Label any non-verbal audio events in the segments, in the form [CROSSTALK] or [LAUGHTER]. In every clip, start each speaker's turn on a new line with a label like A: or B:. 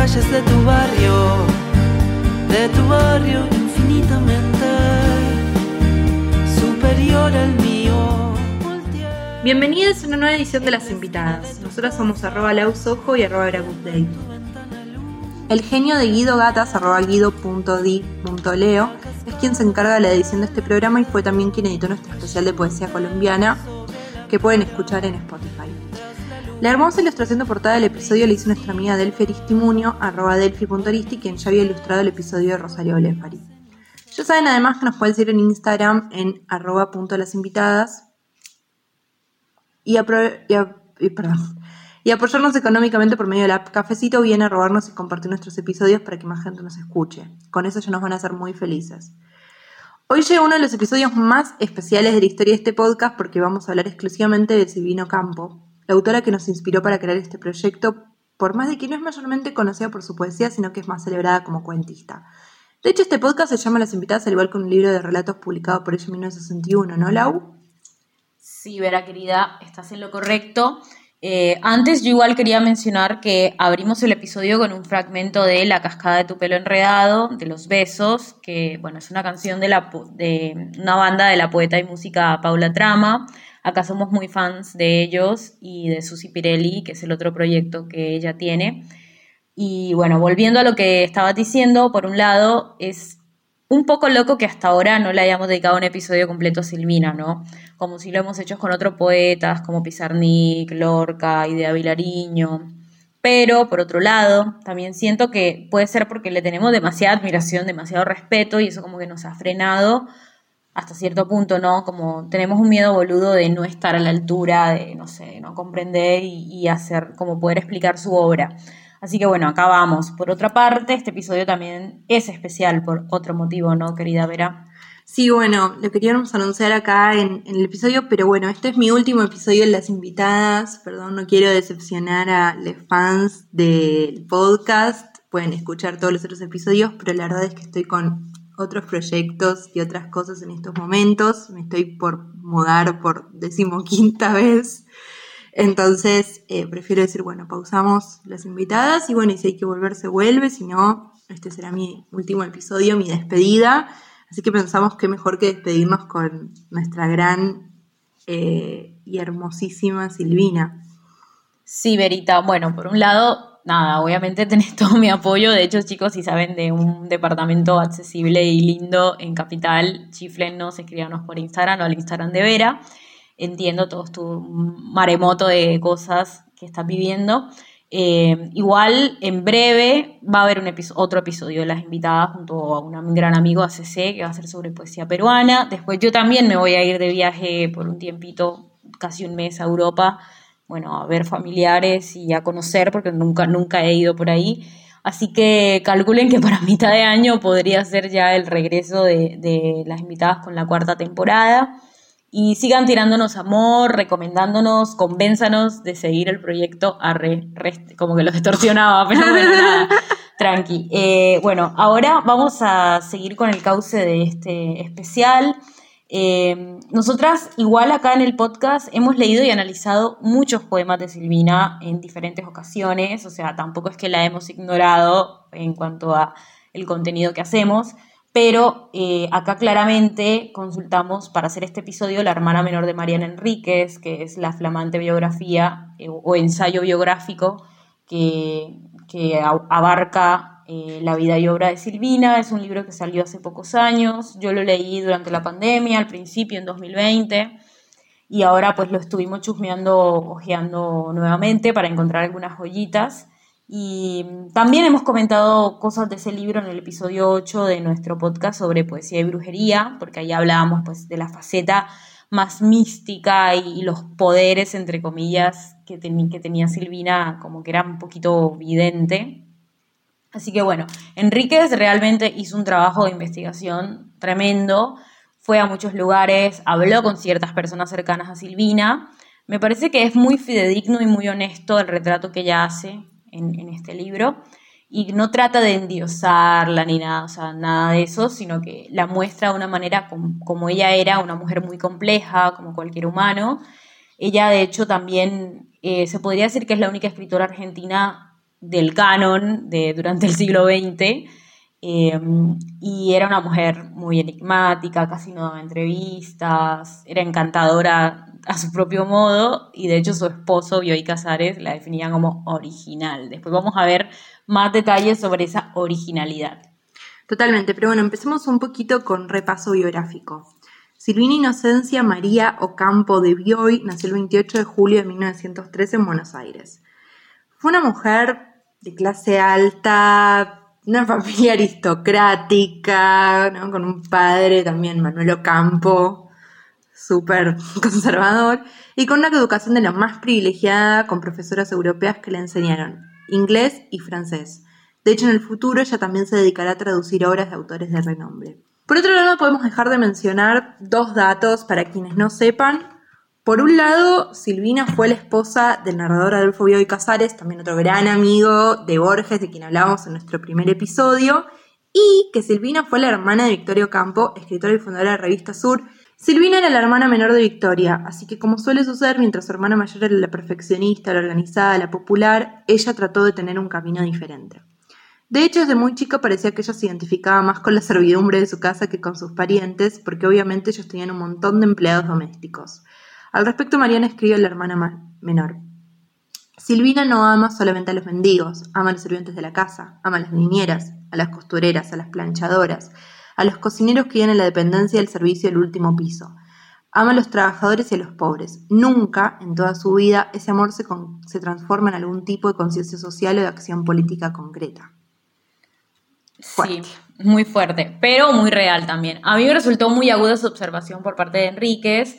A: Calles de tu barrio, de tu barrio infinitamente superior al mío.
B: Bienvenidos a una nueva edición de Las Invitadas. Nosotras somos arroba lausojo y arroba Day. El genio de Guido Gatas, arroba guido.di.leo, es quien se encarga de la edición de este programa y fue también quien editó nuestro especial de poesía colombiana que pueden escuchar en Spotify. La hermosa ilustración de portada del episodio la hizo nuestra amiga Delphi Aristimunio, arroba delphi.aristi, quien ya había ilustrado el episodio de Rosario Olefari. Ya saben además que nos pueden seguir en Instagram en arroba punto las invitadas y, apoyarnos económicamente por medio de la app Cafecito o bien a robarnos y compartir nuestros episodios para que más gente nos escuche. Con eso ya nos van a hacer muy felices. Hoy llega uno de los episodios más especiales de la historia de este podcast porque vamos a hablar exclusivamente de Silvino Campo, la autora que nos inspiró para crear este proyecto, por más de que no es mayormente conocida por su poesía, sino que es más celebrada como cuentista. De hecho, este podcast se llama Las Invitadas, al igual que un libro de relatos publicado por ella en 1961, ¿no, Lau?
C: Sí, Vera querida, estás en lo correcto. Eh, antes yo igual quería mencionar que abrimos el episodio con un fragmento de La cascada de tu pelo enredado, de Los Besos, que bueno, es una canción de, una banda de la poeta y música Paula Trama. Acá somos muy fans de ellos y de Susi Pirelli, que es el otro proyecto que ella tiene. Y bueno, volviendo a lo que estabas diciendo, por un lado, es un poco loco que hasta ahora no le hayamos dedicado un episodio completo a Silvina, ¿no? Como si lo hemos hecho con otros poetas como Pizarnik, Lorca, Idea Vilariño. Pero, por otro lado, también siento que puede ser porque le tenemos demasiada admiración, demasiado respeto y eso como que nos ha frenado hasta cierto punto, ¿no? Como tenemos un miedo boludo de no estar a la altura, de, no sé, no comprender y, hacer, como poder explicar su obra. Así que bueno, acá vamos. Por otra parte, este episodio también es especial por otro motivo, ¿no, querida Vera?
B: Sí, bueno, lo queríamos anunciar acá en, en el episodio, pero bueno, este es mi último episodio en Las Invitadas. Perdón, no quiero decepcionar a los fans del podcast. Pueden escuchar todos los otros episodios, pero la verdad es que estoy con otros proyectos y otras cosas en estos momentos. Me estoy por mudar por decimoquinta vez. Entonces, eh, prefiero decir, bueno, pausamos las invitadas y bueno, y si hay que volver, se vuelve. Si no, este será mi último episodio, mi despedida. Así que pensamos que mejor que despedirnos con nuestra gran eh, y hermosísima Silvina.
C: Sí, Verita. Bueno, por un lado, nada, obviamente [LAUGHS] tenés todo mi apoyo. De hecho, chicos, si saben de un departamento accesible y lindo en Capital, chiflennos, escríbanos por Instagram o al Instagram de Vera. Entiendo todo tu maremoto de cosas que estás viviendo. Eh, igual, en breve va a haber un episo- otro episodio de Las Invitadas junto a un gran amigo ACC que va a ser sobre poesía peruana. Después yo también me voy a ir de viaje por un tiempito, casi un mes a Europa, bueno, a ver familiares y a conocer porque nunca, nunca he ido por ahí. Así que calculen que para [LAUGHS] mitad de año podría ser ya el regreso de, de Las Invitadas con la cuarta temporada. Y sigan tirándonos amor, recomendándonos, convénzanos de seguir el proyecto. Arre, rest- como que lo distorsionaba, [LAUGHS] pero bueno, nada, tranqui. Eh, bueno, ahora vamos a seguir con el cauce de este especial. Eh, nosotras, igual acá en el podcast, hemos leído y analizado muchos poemas de Silvina en diferentes ocasiones, o sea, tampoco es que la hemos ignorado en cuanto a el contenido que hacemos, pero eh, acá claramente consultamos para hacer este episodio la hermana menor de Mariana Enríquez, que es la flamante biografía eh, o ensayo biográfico que, que abarca eh, la vida y obra de Silvina. Es un libro que salió hace pocos años. Yo lo leí durante la pandemia, al principio, en 2020. Y ahora pues lo estuvimos chusmeando, ojeando nuevamente para encontrar algunas joyitas. Y también hemos comentado cosas de ese libro en el episodio 8 de nuestro podcast sobre poesía y brujería, porque ahí hablábamos pues de la faceta más mística y, los poderes, entre comillas, que, que tenía Silvina, como que era un poquito vidente. Así que bueno, Enríquez realmente hizo un trabajo de investigación tremendo, fue a muchos lugares, habló con ciertas personas cercanas a Silvina. Me parece que es muy fidedigno y muy honesto el retrato que ella hace en, este libro y no trata de endiosarla ni nada, o sea, nada de eso, sino que la muestra de una manera como, ella era, una mujer muy compleja, como cualquier humano. Ella, de hecho, también eh, se podría decir que es la única escritora argentina del canon de, durante el siglo XX. Em, y era una mujer muy enigmática, casi no daba entrevistas, era encantadora a su propio modo y de hecho su esposo, Bioy Casares, la definía como original. Después vamos a ver más detalles sobre esa originalidad.
B: Totalmente, pero bueno, empecemos un poquito con repaso biográfico. Silvina Inocencia María Ocampo de Bioy nació el 28 de julio de 1913 en Buenos Aires. Fue una mujer de clase alta, una [LAUGHS] familia aristocrática, con un padre también, Manuel Ocampo, súper [LAUGHS] conservador, y con una educación de la más privilegiada, con profesoras europeas que le enseñaron inglés y francés. De hecho, en el futuro ella también se dedicará a traducir obras de autores de renombre. Por otro lado, podemos dejar de mencionar dos datos para quienes no sepan. Por un lado, Silvina fue la esposa del narrador Adolfo Bioy Casares, también otro gran amigo de Borges, de quien hablábamos en nuestro primer episodio, y que Silvina fue la hermana de Victorio Campo, escritora y fundadora de la revista Sur, Silvina era la hermana menor de Victoria, así que como suele suceder, mientras su hermana mayor era la perfeccionista, la organizada, la popular, ella trató de tener un camino diferente. De hecho, desde muy chica parecía que ella se identificaba más con la servidumbre de su casa que con sus parientes, porque obviamente ellos tenían un montón de empleados domésticos. Al respecto, Mariana escribe a la hermana menor. Silvina no ama solamente a los mendigos, ama a los sirvientes de la casa, ama a las niñeras, a las costureras, a las planchadoras, a los cocineros que viven en la dependencia del servicio del último piso. Ama a los trabajadores y a los pobres. Nunca en toda su vida ese amor se, transforma en algún tipo de conciencia social o de acción política concreta.
C: Sí, muy fuerte, pero muy real también. A mí me resultó muy aguda su observación por parte de Enríquez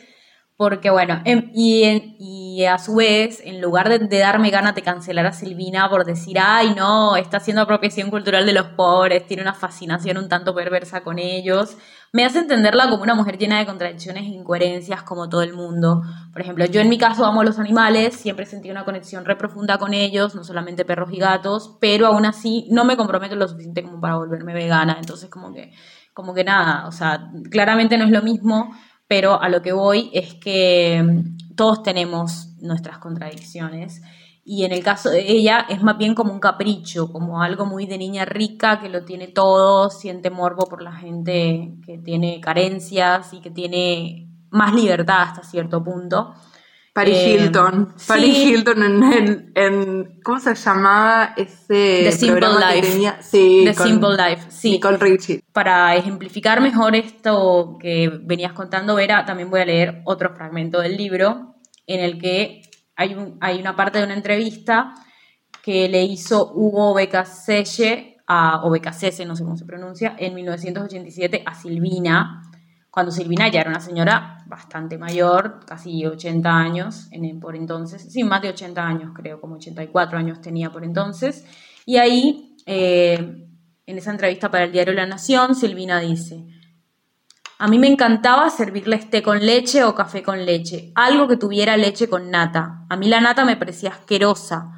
C: porque bueno, em, y, a su vez, en lugar de, darme ganas de cancelar a Silvina por decir, ay no, está haciendo apropiación cultural de los pobres, tiene una fascinación un tanto perversa con ellos, me hace entenderla como una mujer llena de contradicciones e incoherencias como todo el mundo. Por ejemplo, yo en mi caso amo a los animales, siempre sentí una conexión re profunda con ellos, no solamente perros y gatos, pero aún así no me comprometo lo suficiente como para volverme vegana, entonces como que, como que nada, o sea, claramente no es lo mismo pero a lo que voy es que mm, todos tenemos nuestras contradicciones. Y en el caso de ella es más bien como un capricho, como algo muy de niña rica que lo tiene todo, siente morbo por la gente que tiene carencias y que tiene más libertad hasta cierto punto.
B: Paris eh, Hilton. Paris Hilton en, en, ¿Cómo se llamaba ese
C: The Simple Life.
B: Sí,
C: The Simple Life, sí.
B: Nicole Richie.
C: Para ejemplificar mejor esto que venías contando, Vera, también voy a leer otro fragmento del libro en el que hay, un, hay una parte de una entrevista que le hizo Hugo Becasese, a, o Becasese, no sé cómo se pronuncia, en 1987 a Silvina, cuando Silvina ya era una señora bastante mayor, casi 80 años por entonces, sí, más de 80 años creo, como 84 años tenía por entonces, y ahí, eh, en esa entrevista para el diario La Nación, Silvina dice, a mí me encantaba servirle té con leche o café con leche, algo que tuviera leche con nata. A mí la nata me parecía asquerosa,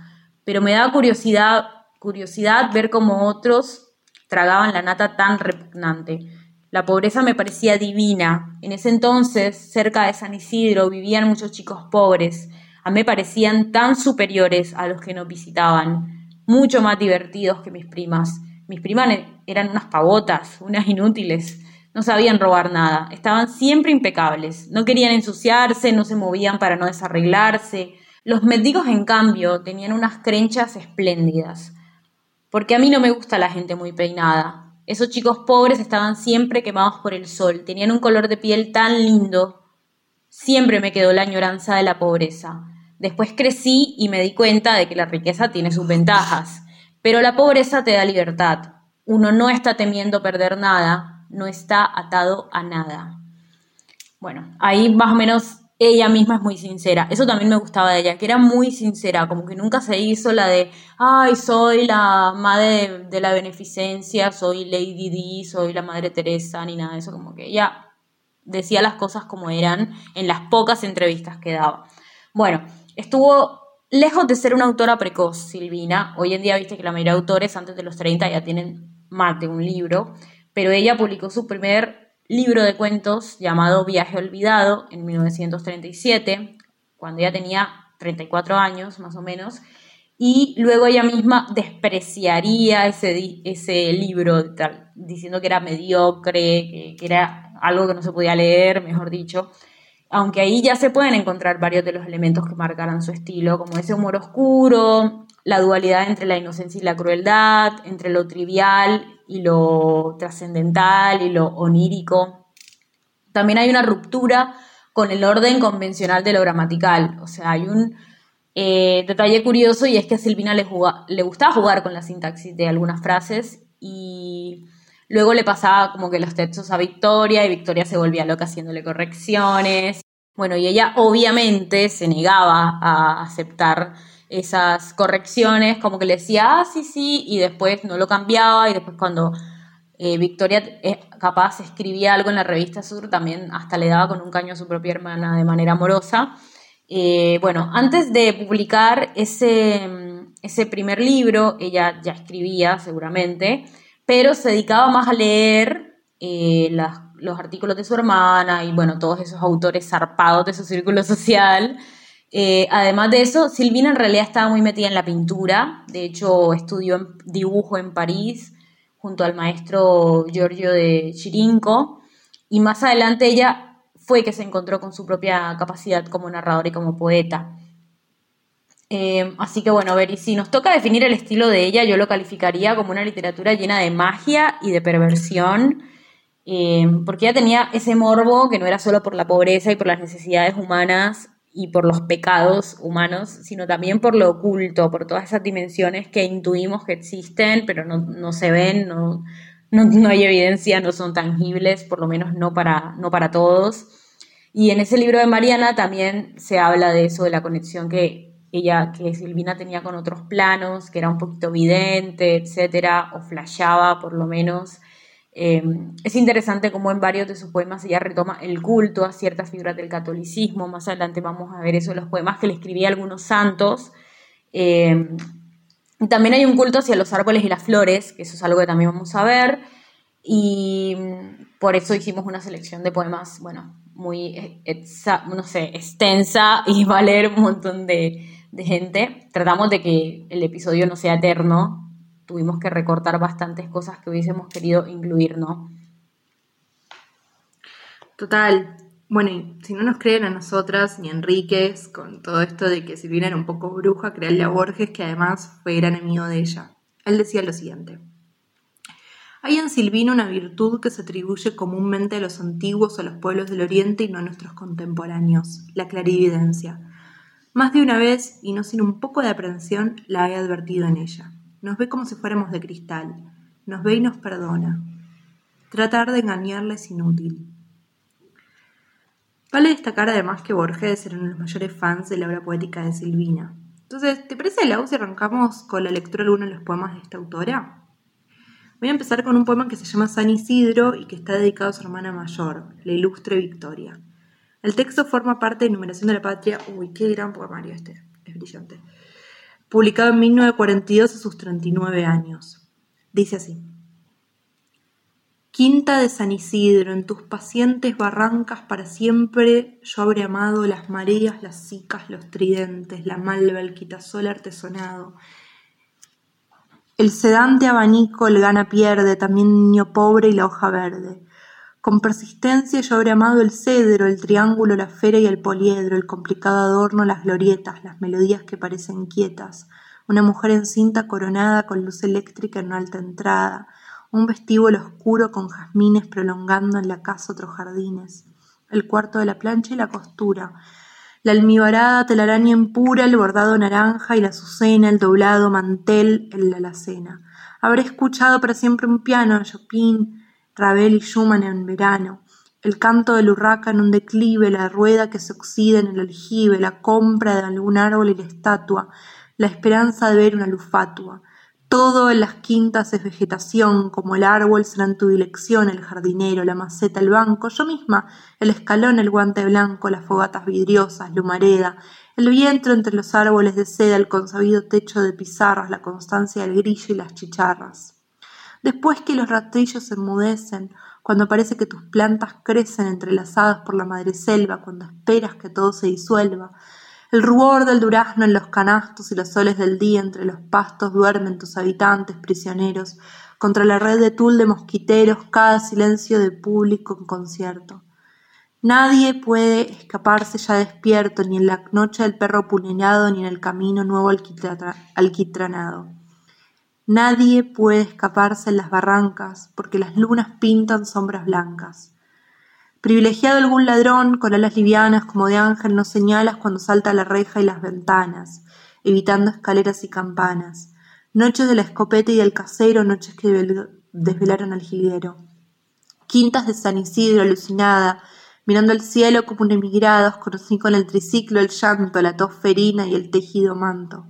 C: pero me daba curiosidad, curiosidad ver cómo otros tragaban la nata tan repugnante. La pobreza me parecía divina. En ese entonces, cerca de San Isidro, vivían muchos chicos pobres. A mí me parecían tan superiores a los que nos visitaban, mucho más divertidos que mis primas. Mis primas eran unas pavotas, unas inútiles. No sabían robar nada, estaban siempre impecables, no querían ensuciarse, no se movían para no desarreglarse. Los mendigos, en cambio, tenían unas crenchas espléndidas. Porque a mí no me gusta la gente muy peinada, esos chicos pobres estaban siempre quemados por el sol, tenían un color de piel tan lindo. Siempre me quedó la añoranza de la pobreza. Después crecí y me di cuenta de que la riqueza tiene sus ventajas, pero la pobreza te da libertad. Uno no está temiendo perder nada, no está atado a nada. Bueno, ahí más o menos ella misma es muy sincera. Eso también me gustaba de ella, que era muy sincera, como que nunca se hizo la de, ay, soy la madre de, la beneficencia, soy Lady D, soy la madre Teresa, ni nada de eso, como que ella decía las cosas como eran en las pocas entrevistas que daba. Bueno, estuvo lejos de ser una autora precoz, Silvina. Hoy en día viste que la mayoría de autores antes de los 30 ya tienen más de un libro, pero ella publicó su primer libro de cuentos llamado Viaje Olvidado en 1937, cuando ella tenía 34 años más o menos, y luego ella misma despreciaría ese, ese libro, diciendo que era mediocre, que, era algo que no se podía leer, mejor dicho, aunque ahí ya se pueden encontrar varios de los elementos que marcaran su estilo, como ese humor oscuro, la dualidad entre la inocencia y la crueldad, entre lo trivial y lo trascendental y lo onírico. También hay una ruptura con el orden convencional de lo gramatical. O sea, hay un eh, detalle curioso y es que a Silvina le, le gustaba jugar con la sintaxis de algunas frases y luego le pasaba como que los textos a Victoria y Victoria se volvía loca haciéndole correcciones. Bueno, y ella obviamente se negaba a aceptar esas correcciones, como que le decía, ah, sí, sí, y después no lo cambiaba, y después cuando eh, Victoria eh, capaz escribía algo en la revista Sur, también hasta le daba con un caño a su propia hermana de manera amorosa. Eh, bueno, antes de publicar ese, ese primer libro, ella ya escribía seguramente, pero se dedicaba más a leer los artículos de su hermana y bueno, todos esos autores zarpados de su círculo [LAUGHS] social. Eh, además de eso, Silvina en realidad estaba muy metida en la pintura, de hecho estudió dibujo en París junto al maestro Giorgio de Chirinco y más adelante ella fue que se encontró con su propia capacidad como narradora y como poeta. Eh, así que bueno, a si nos toca definir el estilo de ella, yo lo calificaría como una literatura llena de magia y de perversión, eh, porque ella tenía ese morbo que no era solo por la pobreza y por las necesidades humanas y por los pecados humanos, sino también por lo oculto, por todas esas dimensiones que intuimos que existen, pero no, se ven, no, no, hay evidencia, no son tangibles, por lo menos no para, no para todos. Y en ese libro de Mariana también se habla de eso, de la conexión que ella, que Silvina tenía con otros planos, que era un poquito vidente, etcétera, o flashaba por lo menos. Em, es interesante cómo en varios de sus poemas ella retoma el culto a ciertas figuras del catolicismo. Más adelante vamos a ver eso en los poemas que le escribía algunos santos. Em, también hay un culto hacia los árboles y las flores, que eso es algo que también vamos a ver. Y por eso hicimos una selección de poemas, bueno, muy, no sé, extensa [LAUGHS] y va a leer un montón de gente. Tratamos de que el episodio no sea eterno, tuvimos que recortar bastantes cosas que hubiésemos querido incluir, ¿no?
B: Total. Bueno, y si no nos creen a nosotras ni a Enríquez con todo esto de que Silvina era un poco bruja, creerle a Borges, que además fue gran amigo de ella. Él decía lo siguiente. Hay en Silvina una virtud que se atribuye comúnmente a los antiguos o a los pueblos del Oriente y no a nuestros contemporáneos, la clarividencia. Más de una vez, y no sin un poco de aprensión, la he advertido en ella. Nos ve como si fuéramos de cristal, nos ve y nos perdona. Tratar de engañarla es inútil. Vale destacar además que Borges era uno de los mayores fans de la obra poética de Silvina. Entonces, ¿te parece, Lau, si arrancamos con la lectura de alguno de los poemas de esta autora? Voy a empezar con un poema que se llama San Isidro y que está dedicado a su hermana mayor, la ilustre Victoria. El texto forma parte de Numeración de la Patria. Uy, qué gran poemario este, es brillante publicado en 1942 a sus 39 años. Dice así. Quinta de San Isidro, en tus pacientes barrancas para siempre yo habré amado las mareas, las cicas, los tridentes, la malva, el quitasol artesonado. El sedante abanico, el gana pierde, también niño pobre y la hoja verde. Con persistencia yo habré amado el cedro, el triángulo, la fera y el poliedro, el complicado adorno, las glorietas, las melodías que parecen quietas, una mujer encinta coronada con luz eléctrica en una alta entrada, un vestíbulo oscuro con jazmines prolongando en la casa otros jardines, el cuarto de la plancha y la costura, la almibarada telaraña en pura, el bordado naranja y la azucena, el doblado mantel en la alacena. Habré escuchado para siempre un piano, Chopin, Ravel y Schumann en verano, el canto del urraca en un declive, la rueda que se oxida en el aljibe, la compra de algún árbol y la estatua, la esperanza de ver una luz fatua. Todo en las quintas es vegetación, como el árbol será tu dirección, el jardinero, la maceta, el banco, yo misma, el escalón, el guante blanco, las fogatas vidriosas, la humareda, el viento entre los árboles de seda, el consabido techo de pizarras, la constancia del grillo y las chicharras. Después que los rastrillos se enmudecen, cuando parece que tus plantas crecen entrelazadas por la madre selva, cuando esperas que todo se disuelva. El rubor del durazno en los canastos y los soles del día entre los pastos duermen tus habitantes prisioneros, contra la red de tul de mosquiteros, cada silencio de público en concierto. Nadie puede escaparse ya despierto, ni en la noche del perro puñalado, ni en el camino nuevo alquitranado. Nadie puede escaparse en las barrancas, porque las lunas pintan sombras blancas. Privilegiado algún ladrón, con alas livianas como de ángel, no señalas cuando salta la reja y las ventanas, evitando escaleras y campanas. Noches de la escopeta y del casero, noches que desvelaron al jilguero. Quintas de San Isidro, alucinada, mirando el cielo como un emigrado, conocí con el triciclo el llanto, la tos ferina y el tejido manto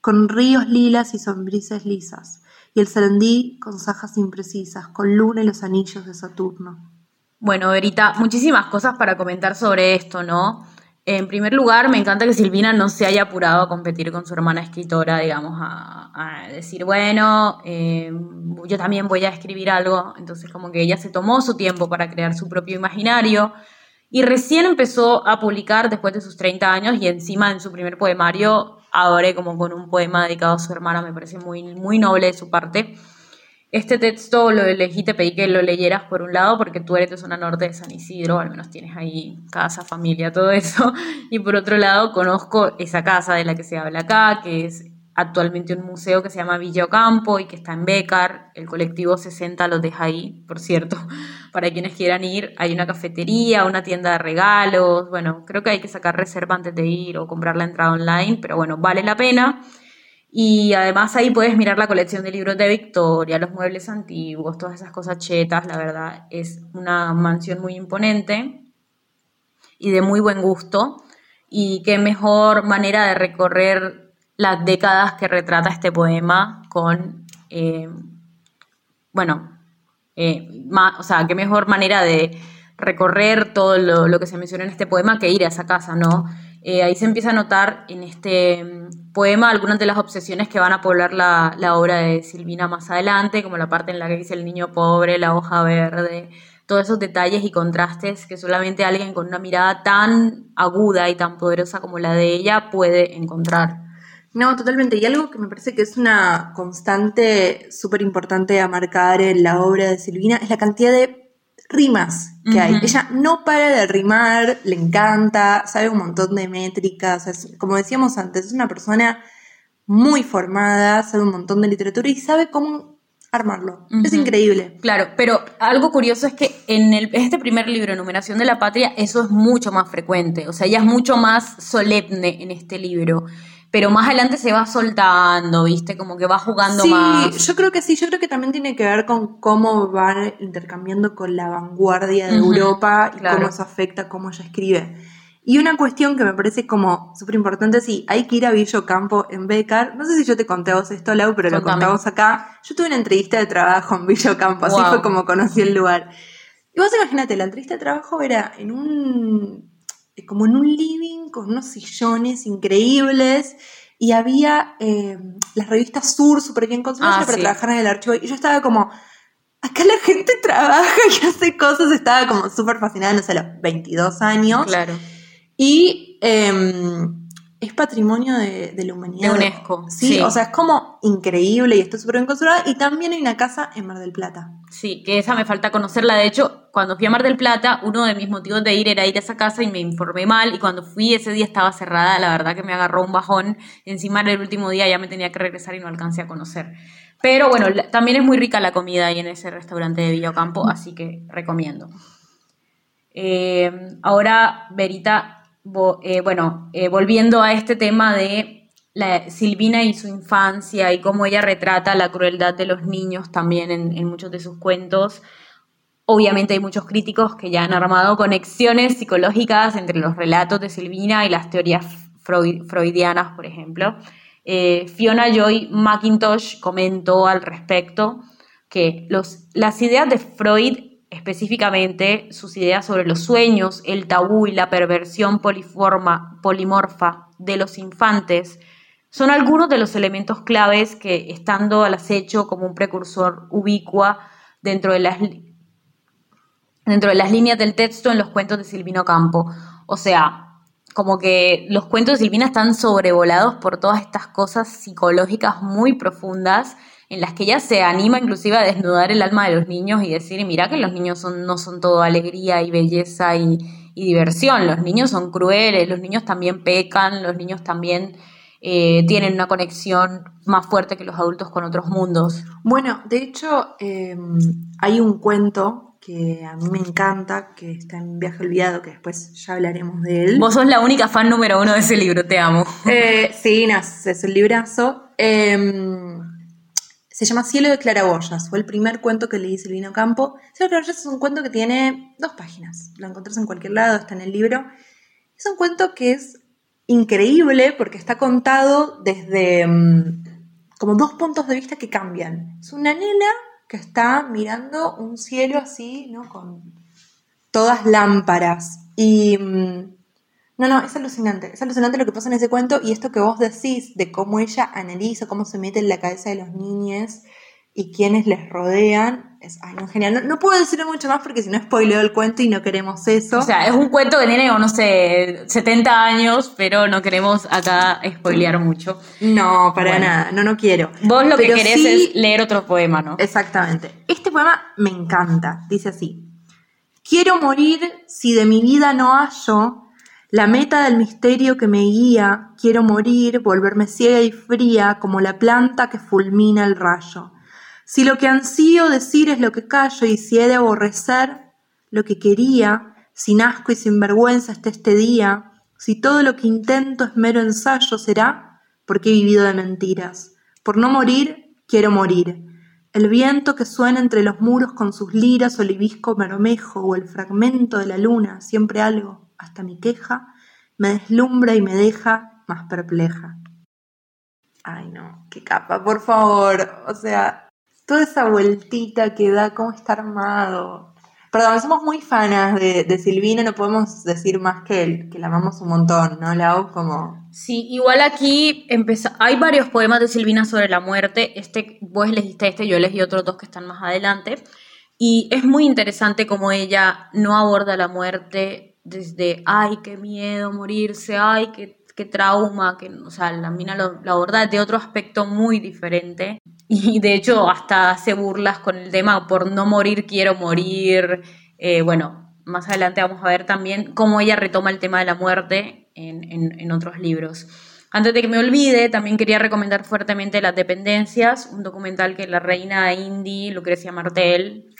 B: con ríos lilas y sombrisas lisas, y el sarandí con sajas imprecisas, con luna y los anillos de Saturno.
C: Bueno, Verita, muchísimas cosas para comentar sobre esto, ¿no? En primer lugar, me encanta que Silvina no se haya apurado a competir con su hermana escritora, digamos, a, decir, bueno, eh, yo también voy a escribir algo. Entonces, como que ella se tomó su tiempo para crear su propio imaginario y recién empezó a publicar después de sus 30 años y encima en su primer poemario abre como con un poema dedicado a su hermana, me parece muy, muy noble de su parte. Este texto lo elegí, te pedí que lo leyeras por un lado porque tú eres de zona norte de San Isidro, al menos tienes ahí casa, familia, todo eso. [LAUGHS] Y por otro lado conozco esa casa de la que se habla acá, que es actualmente un museo que se llama Villa Ocampo y que está en Becar. El colectivo 60 los deja ahí, por cierto, [LAUGHS] para quienes quieran ir. Hay una cafetería, una tienda de regalos. Bueno, creo que hay que sacar reserva antes de ir o comprar la entrada online, pero bueno, vale la pena. Y además ahí puedes mirar la colección de libros de Victoria, los muebles antiguos, todas esas cosas chetas. La verdad es una mansión muy imponente y de muy buen gusto. Y qué mejor manera de recorrer las décadas que retrata este poema con, eh, bueno, eh, o sea, qué mejor manera de recorrer todo lo, que se menciona en este poema que ir a esa casa, ¿no? Eh, ahí se empieza a notar en este mm, poema algunas de las obsesiones que van a poblar la, la, obra de Silvina más adelante, como la parte en la que dice el niño pobre, la hoja verde, todos esos detalles y contrastes que solamente alguien con una mirada tan aguda y tan poderosa como la de ella puede encontrar.
B: No, totalmente. Y algo que me parece que es una constante súper importante a marcar en la obra de Silvina es la cantidad de rimas que hay. Ella no para de rimar, le encanta, sabe un montón de métricas. como decíamos antes, es una persona muy formada, sabe un montón de literatura y sabe cómo armarlo. Es increíble.
C: Claro, pero algo curioso es que en el, este primer libro, Numeración de la Patria, eso es mucho más frecuente. O sea, ella es mucho más solemne en este libro pero más adelante se va soltando, ¿viste? Como que va jugando más.
B: Sí, yo creo que sí, yo creo que también tiene que ver con cómo va intercambiando con la vanguardia de Europa y cómo eso afecta cómo ella escribe. Y una cuestión que me parece como súper importante, sí, hay que ir a Villo Campo en Becar. No sé si yo te conté a vos esto, Lau, pero lo contamos acá. Yo tuve una entrevista de trabajo en Villo Campo, así fue como conocí el lugar. Y vos imagínate, la entrevista de trabajo era en un como en un living con unos sillones increíbles y había eh, las revistas Sur súper bien conservadas ah, para trabajar en el archivo y yo estaba como, acá la gente trabaja y hace cosas, estaba como súper fascinada, no sé, a los 22 años.
C: Claro.
B: Y em, es patrimonio de, la humanidad.
C: De UNESCO.
B: ¿sí? o sea, es como increíble y está súper bien conservada. Y también hay una casa en Mar del Plata.
C: Sí, que esa me falta conocerla. De hecho, cuando fui a Mar del Plata, uno de mis motivos de ir era ir a esa casa y me informé mal. Y cuando fui ese día estaba cerrada. La verdad que me agarró un bajón. Encima era el último día, ya me tenía que regresar y no alcancé a conocer. Pero bueno, también es muy rica la comida ahí en ese restaurante de Villocampo, así que recomiendo. Eh, ahora, Verita, eh, bueno, eh, volviendo a este tema de la Silvina y su infancia y cómo ella retrata la crueldad de los niños también en, muchos de sus cuentos. Obviamente hay muchos críticos que ya han armado conexiones psicológicas entre los relatos de Silvina y las teorías freudianas, por ejemplo. Eh, Fiona Joy McIntosh comentó al respecto que los, las ideas de Freud específicamente sus ideas sobre los sueños, el tabú y la perversión poliforma, polimorfa de los infantes son algunos de los elementos claves que, estando al acecho como un precursor ubicua dentro de las, dentro de las líneas del texto en los cuentos de Silvino Campo. O sea, como que los cuentos de Silvina están sobrevolados por todas estas cosas psicológicas muy profundas en las que ella se anima inclusive a desnudar el alma de los niños y decir, mira que los niños son, no son todo alegría y belleza y, diversión, los niños son crueles, los niños también pecan, los niños también eh, tienen una conexión más fuerte que los adultos con otros mundos.
B: Bueno, de hecho, em, hay un cuento que a mí me encanta, que está en Viaje Olvidado, que después ya hablaremos de él.
C: Vos sos la única fan número uno de ese libro, te amo.
B: Eh, sí, no, es un librazo. Se llama Cielo de Claraboyas. Fue el primer cuento que leí Silvino Campo. Cielo de Claraboyas es un cuento que tiene dos páginas. Lo encontrás en cualquier lado, está en el libro. Es un cuento que es increíble porque está contado desde mm, como dos puntos de vista que cambian. Es una nena que está mirando un cielo así, ¿no? Con todas lámparas. Y mm, no, no, es alucinante. Es alucinante lo que pasa en ese cuento y esto que vos decís de cómo ella analiza, cómo se mete en la cabeza de los niños y quienes les rodean. Es ay, no, genial. No, puedo decir mucho más porque si no spoileo el cuento y no queremos eso.
C: O sea, es un cuento que tiene, no sé, 70 años, pero no queremos acá spoilear mucho.
B: No, para nada. No, no quiero.
C: Vos lo que querés es leer otro poema, ¿no?
B: Exactamente. Este poema me encanta. Dice así. Quiero morir si de mi vida no hallo la meta del misterio que me guía, quiero morir, volverme ciega y fría como la planta que fulmina el rayo. Si lo que ansío decir es lo que callo y si he de aborrecer lo que quería, sin asco y sin vergüenza hasta este día, si todo lo que intento es mero ensayo, será porque he vivido de mentiras. Por no morir, quiero morir. El viento que suena entre los muros con sus liras, olivisco marmejo o el fragmento de la luna, siempre algo, hasta mi queja, me deslumbra y me deja más perpleja. Ay, no, qué capa, por favor. O sea, toda esa vueltita que da, cómo está armado. Perdón, somos muy fanas de, de Silvina, no podemos decir más que, que la amamos un montón, ¿no? La hago como...
C: Sí, igual aquí hay varios poemas de Silvina sobre la muerte. Este, vos elegiste este, yo elegí otros dos que están más adelante. Y es muy interesante como ella no aborda la muerte desde, ay, qué miedo morirse, ay, qué, trauma, que, o sea, la mina lo, aborda de otro aspecto muy diferente. [LAUGHS] Y de hecho hasta hace burlas con el tema, por no morir quiero morir. Eh, bueno, más adelante vamos a ver también cómo ella retoma el tema de la muerte en otros libros. Antes de que me olvide, también quería recomendar fuertemente Las Dependencias, un documental que la reina indie Lucrecia Martel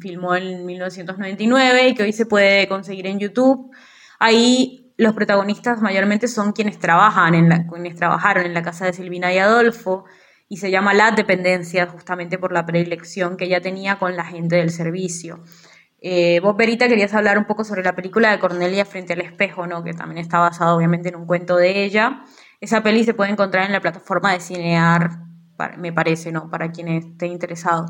C: filmó en 1999 y que hoy se puede conseguir en YouTube. Ahí los protagonistas mayormente son quienes trabajan en la, quienes trabajaron en la casa de Silvina y Adolfo y se llama Las Dependencias justamente por la predilección que ella tenía con la gente del servicio. Eh, vos, Verita, querías hablar un poco sobre la película de Cornelia frente al espejo, ¿no? que también está basado obviamente en un cuento de ella. Esa peli se puede encontrar en la plataforma de Cinear, me parece, ¿no? Para quien esté interesado.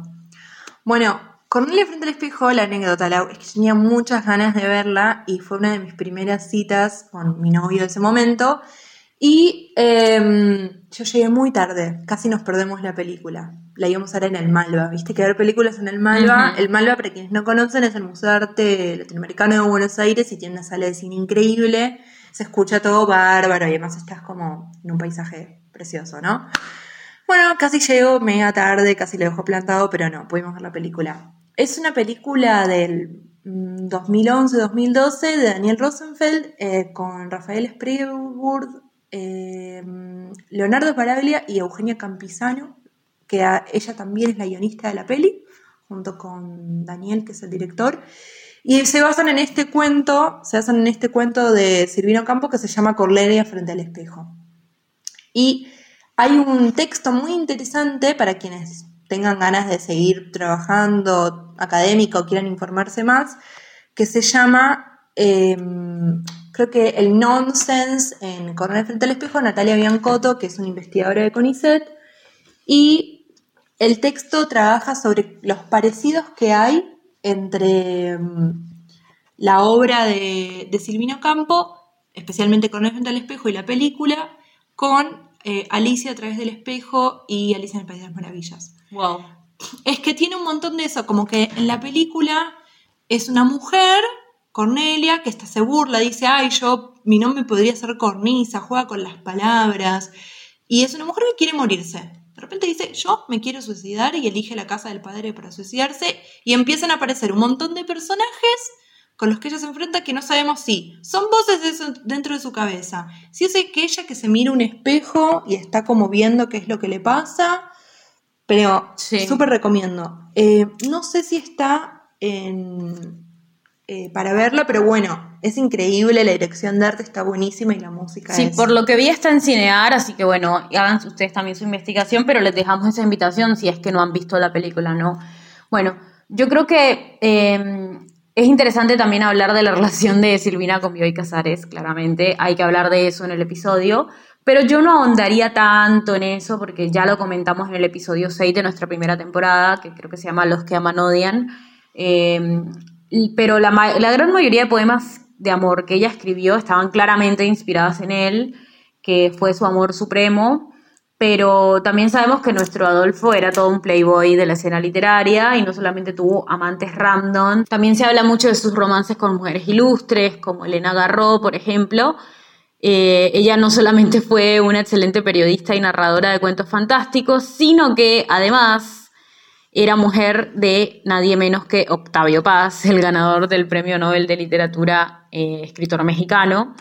B: Bueno, Cornelia frente al espejo, la anécdota, es que tenía muchas ganas de verla y fue una de mis primeras citas con mi novio de ese momento. Y em, yo llegué muy tarde, casi nos perdemos la película. La íbamos a ver en el Malva, viste que ver películas en el Malva. El Malva, para quienes no conocen, es el Museo de Arte Latinoamericano de Buenos Aires y tiene una sala de cine increíble se escucha todo bárbaro y además estás como en un paisaje precioso, ¿no? Bueno, casi llego mega tarde, casi lo dejo plantado, pero no, pudimos ver la película. Es una película del 2011-2012 mm, de Daniel Rosenfeld eh, con Rafael Spreewurd, eh, Leonardo Paraglia y Eugenia Campisano, que ella también es la guionista de la peli, junto con Daniel, que es el director. Y se basan en este cuento, se basan en este cuento de Silvino Campo que se llama Corleria frente al espejo. Y hay un texto muy interesante para quienes tengan ganas de seguir trabajando académica o quieran informarse más, que se llama, eh, creo que el nonsense en Correr frente al espejo, Natalia Biancotto, que es una investigadora de CONICET, y el texto trabaja sobre los parecidos que hay entre mm, la obra de, de Silvino Campo, especialmente Correr frente al espejo y la película, con eh, Alicia a través del espejo y Alicia en el País de las Maravillas.
C: Wow.
B: Es que tiene un montón de eso, como que en la película es una mujer, Cornelia, que está se burla, dice, ay, yo, mi nombre podría ser cornisa, juega con las palabras. Y es una mujer que quiere morirse. De repente dice, yo me quiero suicidar y elige la casa del padre para suicidarse. Y empiezan a aparecer un montón de personajes con los que ella se enfrenta que no sabemos si son voces de su- dentro de su cabeza. Si es que ella que se mira un espejo y está como viendo qué es lo que le pasa. Pero
C: Sí.
B: súper recomiendo. Eh, no sé si está en, eh, para verla, pero bueno, es increíble, la dirección de arte está buenísima y la música
C: Sí,
B: es...
C: por lo que vi está en Cinear, así que bueno, hagan ustedes también su investigación, pero les dejamos esa invitación si es que no han visto la película, ¿no? Bueno, yo creo que eh, es interesante también hablar de la [LAUGHS] relación de Silvina con Bioy Casares, claramente, hay que hablar de eso en el episodio, pero yo no ahondaría tanto en eso porque ya lo comentamos en el episodio 6 de nuestra primera temporada, que creo que se llama Los que aman odian. Eh, y- pero la, gran mayoría de poemas de amor que ella escribió estaban claramente inspiradas en él, que fue su amor supremo, pero también sabemos que nuestro Adolfo era todo un playboy de la escena literaria y no solamente tuvo amantes random, también se habla mucho de sus romances con mujeres ilustres, como Elena Garro, por ejemplo. Eh, ella no solamente fue una excelente periodista y narradora de cuentos fantásticos, sino que además era mujer de nadie menos que Octavio Paz, el ganador del Premio Nobel de Literatura, eh, escritor mexicano.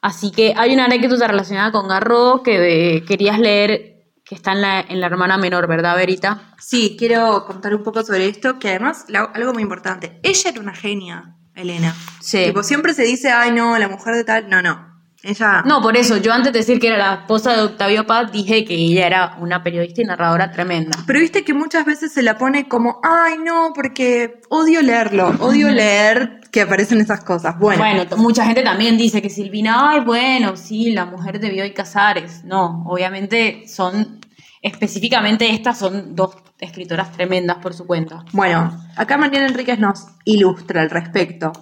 C: Así que hay una anécdota relacionada con Garro que eh, querías leer, que está en la, en la hermana menor, ¿verdad, Verita?
B: Sí, quiero contar un poco sobre esto, que además, la- algo muy importante, ella era una genia, Elena.
C: Sí.
B: Tipo, siempre se dice, ay no, la mujer de tal, no, no. Ella...
C: No, por eso, yo antes de decir que era la esposa de Octavio Paz, dije que ella era una periodista y narradora tremenda.
B: Pero viste que muchas veces se la pone como, ay no, porque odio leerlo, odio leer que aparecen esas cosas. Bueno,
C: Bueno, mucha gente también dice que Silvina, ay, bueno, sí, la mujer de Bioy Casares. No, obviamente son, específicamente estas son dos escritoras tremendas por su cuenta.
B: Bueno, acá Mariana Enríquez nos ilustra al respecto.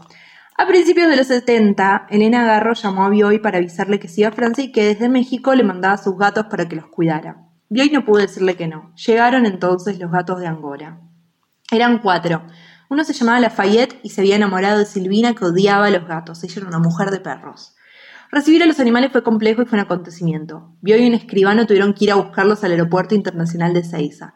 B: A principios de los 70, Elena Garro llamó a Bioy para avisarle que se iba a Francia y que desde México le mandaba sus gatos para que los cuidara. Bioy no pudo decirle que no. Llegaron entonces los gatos de Angora. Eran cuatro. Uno se llamaba Lafayette y se había enamorado de Silvina que odiaba a los gatos. Ella era una mujer de perros. Recibir a los animales fue complejo y fue un acontecimiento. Bioy y un escribano tuvieron que ir a buscarlos al aeropuerto internacional de Seiza.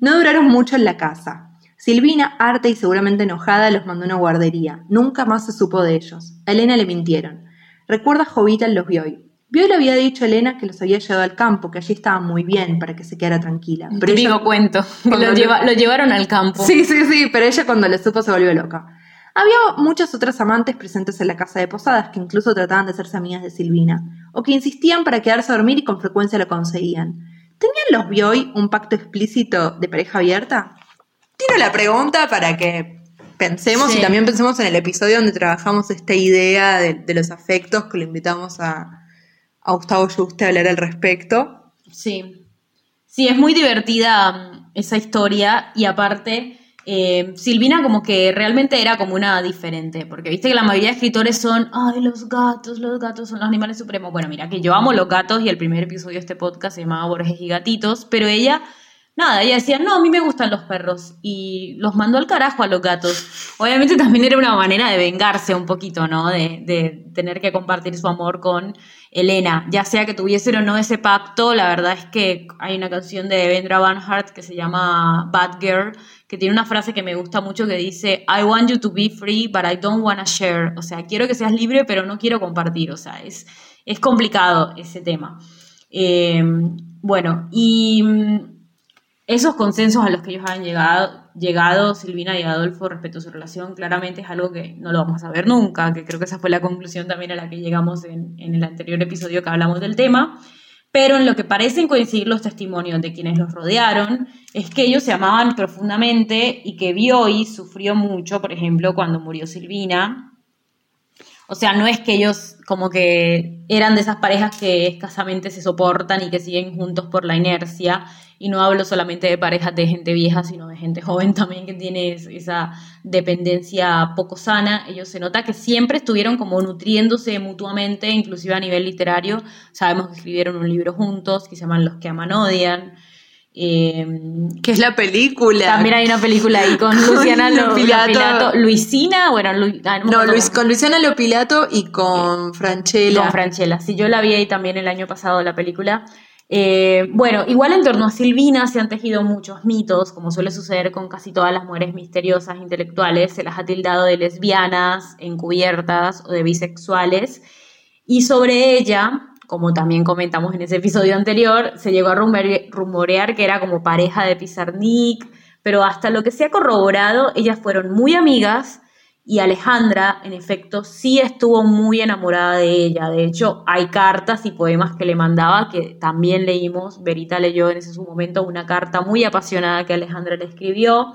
B: No duraron mucho en la casa. Silvina, harta y seguramente enojada, los mandó a una guardería. Nunca más se supo de ellos. A Elena le mintieron. Recuerda Jovita en los Bioy. Bioy le había dicho a Elena que los había llevado al campo, que allí estaban muy bien para que se quedara tranquila.
C: Pero
B: ella-
C: digo cuento, [LAUGHS] lo, lleva- lo llevaron al campo.
B: Sí, sí, sí, pero ella cuando le supo se volvió loca. Había muchas otras amantes presentes en la casa de Posadas que incluso trataban de hacerse amigas de Silvina, o que insistían para quedarse a dormir y con frecuencia lo conseguían. ¿Tenían los Bioy un pacto explícito de pareja abierta? Tiro la pregunta para que pensemos
C: Sí.
B: y también pensemos en el episodio donde trabajamos esta idea de, de los afectos, que lo invitamos a, a Gustavo Juste a hablar al respecto.
C: Sí. Sí, es muy divertida mm, esa historia y aparte eh, Silvina como que realmente era como una diferente, porque viste que la mayoría de escritores son, ay, los gatos, los gatos son los animales supremos. Bueno, mira, que yo amo los gatos y el primer episodio de este podcast se llamaba Borges y Gatitos, pero ella, nada, ella decía, no, a mí me gustan los perros y los mandó al carajo a los gatos. Obviamente también era una manera de vengarse un poquito, ¿no? De, de tener que compartir su amor con Elena, ya sea que tuviesen o no ese pacto, la verdad es que hay una canción de Devendra Banhart que se llama Bad Girl, que tiene una frase que me gusta mucho que dice, I want you to be free, but I don't want to share. O sea, quiero que seas libre, pero no quiero compartir. O sea, es, es complicado ese tema. Eh, bueno, y mm, esos consensos a los que ellos han llegado, llegado, Silvina y Adolfo, respecto a su relación, claramente es algo que no lo vamos a saber nunca, que creo que esa fue la conclusión también a la que llegamos en, en el anterior episodio que hablamos del tema. Pero en lo que parecen coincidir los testimonios de quienes los rodearon es que ellos se amaban profundamente y que Bioy sufrió mucho, por ejemplo, cuando murió Silvina. O sea, no es que ellos como que eran de esas parejas que escasamente se soportan y que siguen juntos por la inercia. Y no hablo solamente de parejas de gente vieja, sino de gente [LAUGHS] joven también que tiene esa dependencia poco sana. Ellos se nota que siempre estuvieron como nutriéndose mutuamente, inclusive a nivel literario. Sabemos que escribieron un libro juntos que se llaman Los que aman odian.
B: Eh, que es la película.
C: También hay una película ahí con [LAUGHS] Luciana Lopilato. Luisina, bueno,
B: ah, no, Luis, con Luciana Lopilato y con Franchella.
C: Con Franchella, sí, yo la vi ahí también el año pasado la película. Eh, bueno, igual en torno a Silvina se han tejido muchos mitos, como suele suceder con casi todas las mujeres misteriosas intelectuales, se las ha tildado de lesbianas, encubiertas o de bisexuales, y sobre ella, como también comentamos en ese episodio anterior, se llegó a rumorear que era como pareja de Pizarnik, pero hasta lo que se ha corroborado, ellas fueron muy amigas, y Alejandra, en efecto, sí estuvo muy enamorada de ella. De hecho, hay cartas y poemas que le mandaba que también leímos. Verita leyó en ese su momento una carta muy apasionada que Alejandra le escribió.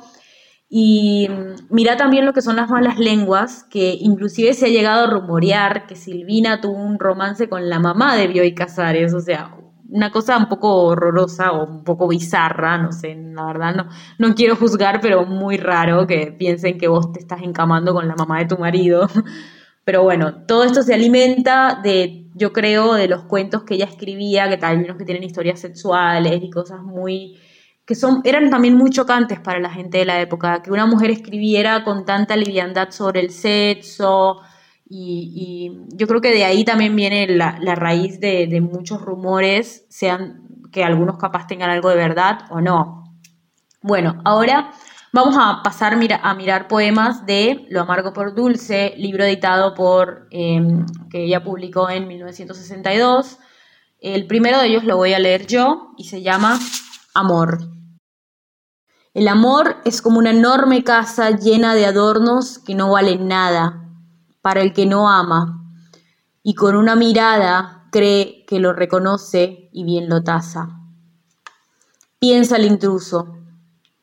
C: Y mira también lo que son las malas lenguas, que inclusive se ha llegado a rumorear que Silvina tuvo un romance con la mamá de Bioy Casares. O sea, una cosa un poco horrorosa o un poco bizarra, no sé, la verdad no, no quiero juzgar, pero muy raro que piensen que vos te estás encamando con la mamá de tu marido. [LAUGHS] Pero bueno, todo esto se alimenta de, yo creo, de los cuentos que ella escribía, que tal vez que tienen historias sexuales y cosas muy eran también muy chocantes para la gente de la época, que una mujer escribiera con tanta liviandad sobre el sexo, y, yo creo que de ahí también viene la, raíz de, muchos rumores, sean que algunos capaz tengan algo de verdad o no. Bueno, ahora vamos a pasar a mirar poemas de Lo amargo por dulce, libro editado por, em, que ella publicó en 1962. El primero de ellos lo voy a leer yo y se llama Amor. El amor es como una enorme casa llena de adornos que no valen nada para el que no ama, y con una mirada cree que lo reconoce y bien lo tasa. Piensa el intruso.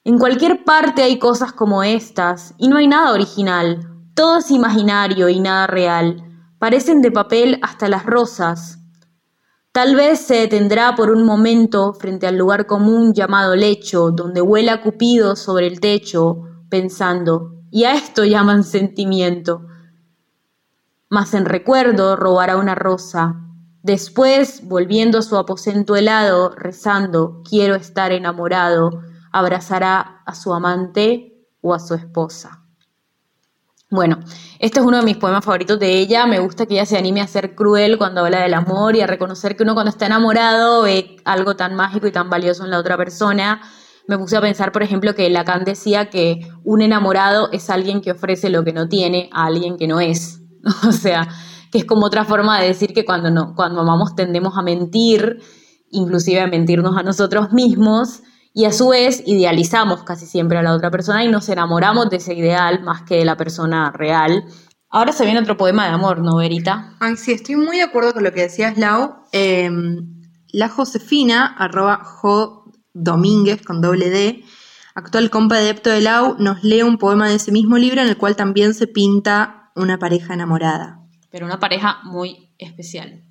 C: En cualquier parte hay cosas como estas, y no hay nada original. Todo es imaginario y nada real. Parecen de papel hasta las rosas. Tal vez se detendrá por un momento frente al lugar común llamado lecho, donde vuela Cupido sobre el techo, pensando, y a esto llaman sentimiento mas en recuerdo robará una rosa. Después, volviendo a su aposento helado, rezando, quiero estar enamorado, abrazará a su amante o a su esposa. Bueno, este es uno de mis poemas favoritos de ella. Me gusta que ella se anime a ser cruel cuando habla del amor y a reconocer que uno cuando está enamorado ve algo tan mágico y tan valioso en la otra persona. Me puse a pensar, por ejemplo, que Lacan decía que un enamorado es alguien que ofrece lo que no tiene a alguien que no es. [LAUGHS] O sea, que es como otra forma de decir que cuando, no, cuando amamos tendemos a mentir, inclusive a mentirnos a nosotros mismos, y a su vez idealizamos casi siempre a la otra persona y nos enamoramos de ese ideal más que de la persona real. Ahora se viene otro poema de amor, ¿no, Verita?
B: Ay, sí, estoy muy de acuerdo con lo que decías, Lau. Em, la Josefina, arroba Jo Domínguez con doble D, actual compa adepto de Lau, nos lee un poema de ese mismo libro en el cual también se pinta una pareja enamorada.
C: Pero una pareja muy especial.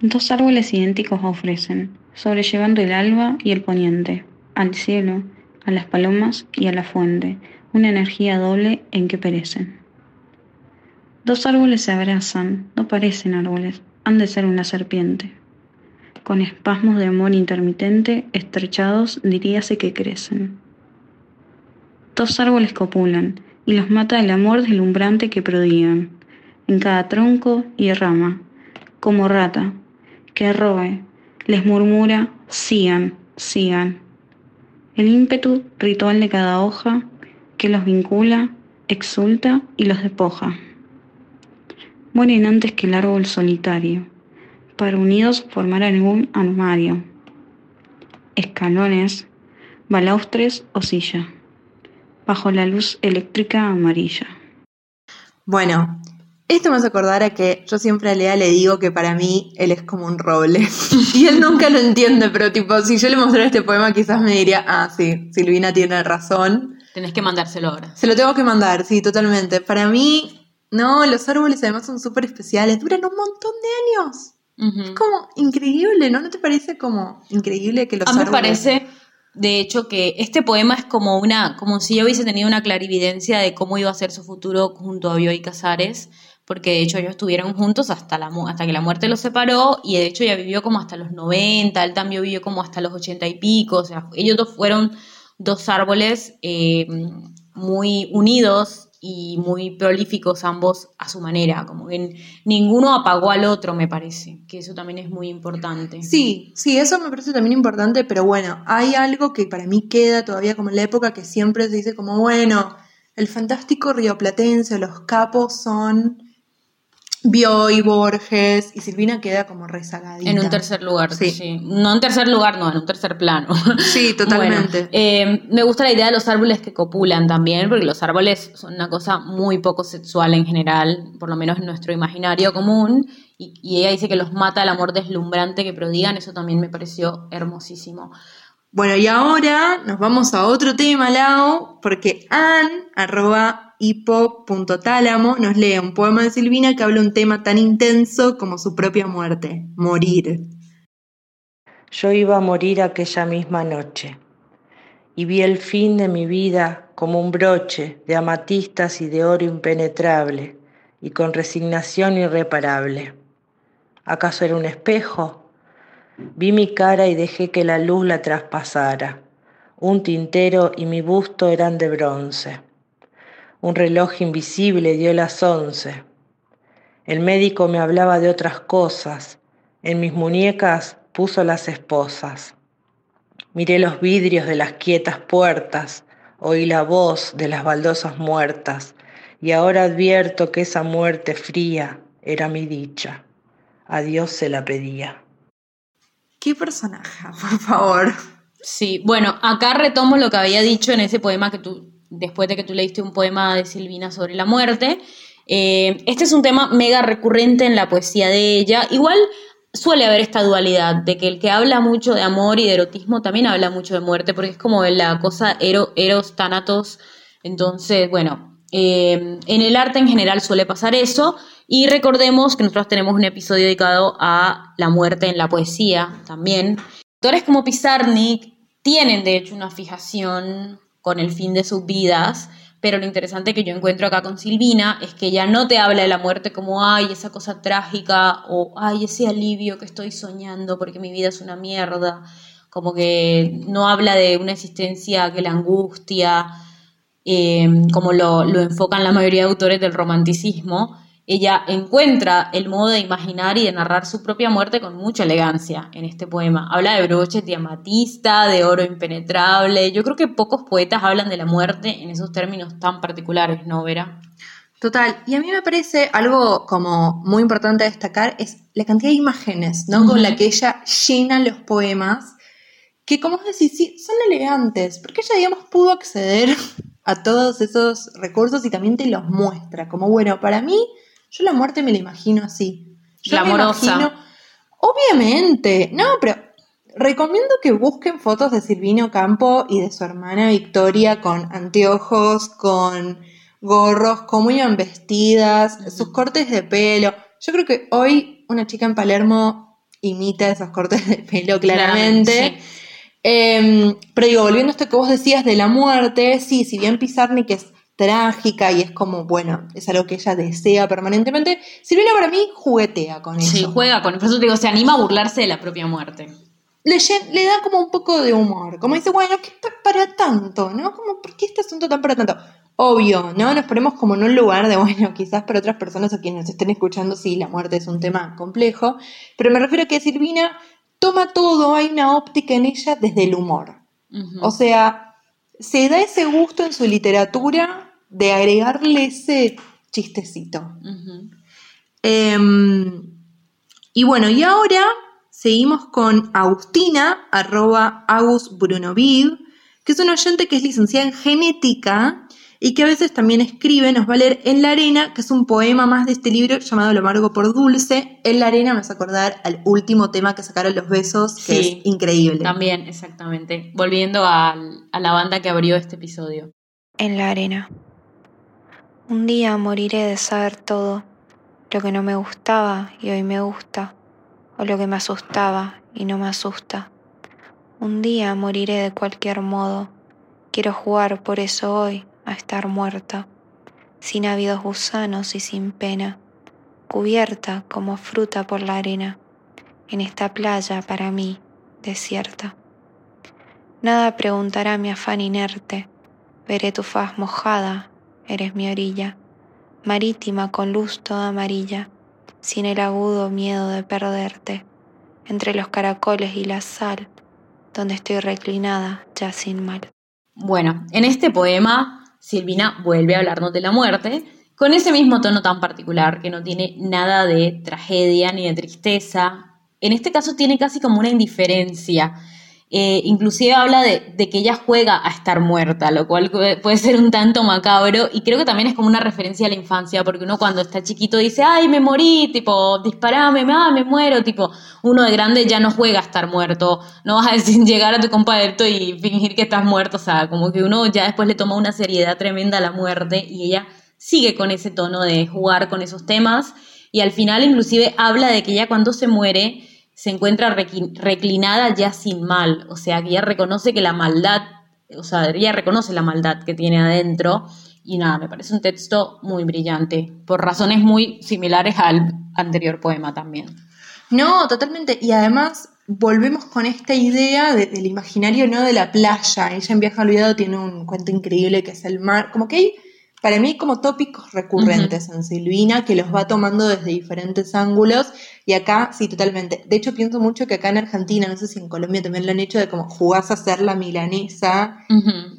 D: Dos árboles idénticos ofrecen, sobrellevando el alba y el poniente, al cielo, a las palomas y a la fuente, una energía doble en que perecen. Dos árboles se abrazan, no parecen árboles, han de ser una serpiente. Con espasmos de amor intermitente, estrechados, diríase que crecen. Dos árboles copulan, y los mata el amor deslumbrante que prodigan, en cada tronco y rama, como rata, que robe, les murmura, sigan, sigan. El ímpetu ritual de cada hoja que los vincula, exulta y los despoja. Mueren antes que el árbol solitario, para unidos formar algún armario, escalones, balaustres o silla bajo la luz eléctrica amarilla.
B: Bueno, Esto me hace acordar a que yo siempre a Lea le digo que para mí él es como un roble. [LAUGHS] y él nunca lo entiende, pero tipo, si yo le mostrara este poema quizás me diría, ah, sí, Silvina tiene razón.
C: Tenés que mandárselo ahora.
B: Se lo tengo que mandar, sí, totalmente. Para mí, no, los árboles además son súper especiales, duran un montón de años. Es como increíble, ¿no? ¿No te parece como increíble que los
C: A mí me
B: árboles...
C: parece, de hecho, que este poema es como una, como si yo hubiese tenido una clarividencia de cómo iba a ser su futuro junto a Bioy Casares, porque de hecho ellos estuvieron juntos hasta, la, hasta que la muerte los separó, y de hecho ella vivió como hasta los 90, él también vivió como hasta los 80 y pico, o sea, ellos dos fueron dos árboles eh, muy unidos y muy prolíficos ambos a su manera, como que ninguno apagó al otro, me parece, que eso también es muy importante.
B: Sí, sí, eso me parece también importante, pero bueno, hay algo que para mí queda todavía como en la época que siempre se dice como, bueno, el fantástico rioplatense, los capos son Bioy, Borges, y Silvina queda como rezagadita.
C: En un tercer lugar,
B: Sí.
C: sí. No en tercer lugar, no, en un tercer plano.
B: Sí, [LAUGHS] totalmente.
C: Bueno, eh, me gusta la idea de los árboles que copulan también, porque los árboles son una cosa muy poco sexual en general, por lo menos en nuestro imaginario común, y, y ella dice que los mata el amor deslumbrante que prodigan, eso también me pareció hermosísimo.
B: Bueno, y ahora nos vamos a otro tema, Lau, porque Ann, arroba hipo.tálamo, nos lee un poema de Silvina que habla un tema tan intenso como su propia muerte, morir.
E: Yo iba a morir aquella misma noche y vi el fin de mi vida como un broche de amatistas y de oro impenetrable y con resignación irreparable. ¿Acaso era un espejo? Vi mi cara y dejé que la luz la traspasara. Un tintero y mi busto eran de bronce. Un reloj invisible dio las once. El médico me hablaba de otras cosas. En mis muñecas puso las esposas. Miré los vidrios de las quietas puertas, oí la voz de las baldosas muertas, y ahora advierto que esa muerte fría era mi dicha. A Dios se la pedía.
B: ¿Qué personaje, [LAUGHS] por favor?
C: Sí, bueno, acá retomo lo que había dicho en ese poema que tú, después de que tú leíste un poema de Silvina sobre la muerte. Eh, este es un tema mega recurrente en la poesía de ella. Igual suele haber esta dualidad de que el que habla mucho de amor y de erotismo también habla mucho de muerte, porque es como la cosa ero, eros, thanatos. Entonces, bueno, eh, en el arte en general suele pasar eso. Y recordemos que nosotros tenemos un episodio dedicado a la muerte en la poesía también. Autores como Pizarnik tienen de hecho una fijación con el fin de sus vidas, pero lo interesante que yo encuentro acá con Silvina es que ella no te habla de la muerte como, ay, esa cosa trágica o, ay, ese alivio que estoy soñando porque mi vida es una mierda, como que no habla de una existencia que la angustia, eh, como lo, lo enfocan la mayoría de autores del romanticismo, ella encuentra el modo de imaginar y de narrar su propia muerte con mucha elegancia en este poema. Habla de broches de amatista, de oro impenetrable. Yo creo que pocos poetas hablan de la muerte en esos términos tan particulares, ¿no, Vera?
B: Total, y a mí me parece algo como muy importante destacar es la cantidad de imágenes, ¿no? Con la que ella llena los poemas, que como decís, sí, son elegantes, porque ella, digamos, pudo acceder a todos esos recursos y también te los muestra, como, bueno, para mí, yo la muerte me la imagino así. Yo me
C: Glamorosa.
B: imagino, obviamente, no, pero recomiendo que busquen fotos de Silvino Campo y de su hermana Victoria con anteojos, con gorros, cómo iban vestidas, sus cortes de pelo. Yo creo que hoy una chica en Palermo imita esos cortes de pelo claramente.
C: Claramente,
B: Eh, pero digo, volviendo a esto que vos decías de la muerte, sí, si bien Pizarnik es trágica y es como, bueno, es algo que ella desea permanentemente, Silvina para mí juguetea con eso.
C: Sí, juega con Por eso te digo, se anima a burlarse de la propia muerte.
B: le, le da como un poco de humor. Como dice, bueno, ¿qué está para tanto? ¿No? Como, ¿por qué este asunto tan para tanto? Obvio, ¿no? Nos ponemos como en un lugar de, [LAUGHS] bueno, quizás para otras personas o quienes nos estén escuchando, sí, la muerte es un tema complejo. Pero me refiero a que Silvina toma todo, hay una óptica en ella desde el humor. O sea, se da ese gusto en su literatura de agregarle ese chistecito. Em, y bueno, y ahora seguimos con Agustina, arroba Agus Brunovid, que es una oyente que es licenciada en genética y que a veces también escribe, nos va a leer En la arena, que es un poema más de este libro llamado Lo amargo por dulce. En la arena me hace acordar al último tema que sacaron los besos, que es increíble.
C: También, exactamente. Volviendo a la banda que abrió este episodio.
F: En la arena. Un día moriré de saber todo, lo que no me gustaba y hoy me gusta, o lo que me asustaba y no me asusta. Un día moriré de cualquier modo, quiero jugar por eso hoy a estar muerta, sin ávidos gusanos y sin pena, cubierta como fruta por la arena, en esta playa para mí desierta. Nada preguntará mi afán inerte, veré tu faz mojada, eres mi orilla, marítima con luz toda amarilla, sin el agudo miedo de perderte, entre los caracoles y la sal, donde estoy reclinada ya sin mal.
C: Bueno, en este poema Silvina vuelve a hablarnos de la muerte, con ese mismo tono tan particular, que no tiene nada de tragedia ni de tristeza. En este caso tiene casi como una indiferencia. Eh, inclusive habla de, que ella juega a estar muerta, lo cual puede ser un tanto macabro y creo que también es como una referencia a la infancia, porque uno cuando está chiquito dice, ay, me morí, tipo, disparame, ah, me muero, tipo, uno de grande ya no juega a estar muerto, no vas a decir, [LAUGHS] llegar a tu compadre y fingir que estás muerto, o sea, como que uno ya después le toma una seriedad tremenda a la muerte y ella sigue con ese tono de jugar con esos temas y al final inclusive habla de que ella cuando se muere, se encuentra reclinada ya sin mal, o sea, que ella reconoce que la maldad, o sea, ella reconoce la maldad que tiene adentro. Y nada, me parece un texto muy brillante, por razones muy similares al anterior poema también.
B: No, totalmente, y además volvemos con esta idea del imaginario, no de la playa, ella en Viaje Olvidado tiene un cuento increíble que es el mar, como que hay para mí como tópicos recurrentes en Silvina que los va tomando desde diferentes ángulos y acá sí totalmente. De hecho pienso mucho que acá en Argentina, no sé si en Colombia también lo han hecho de como jugás a ser la milanesa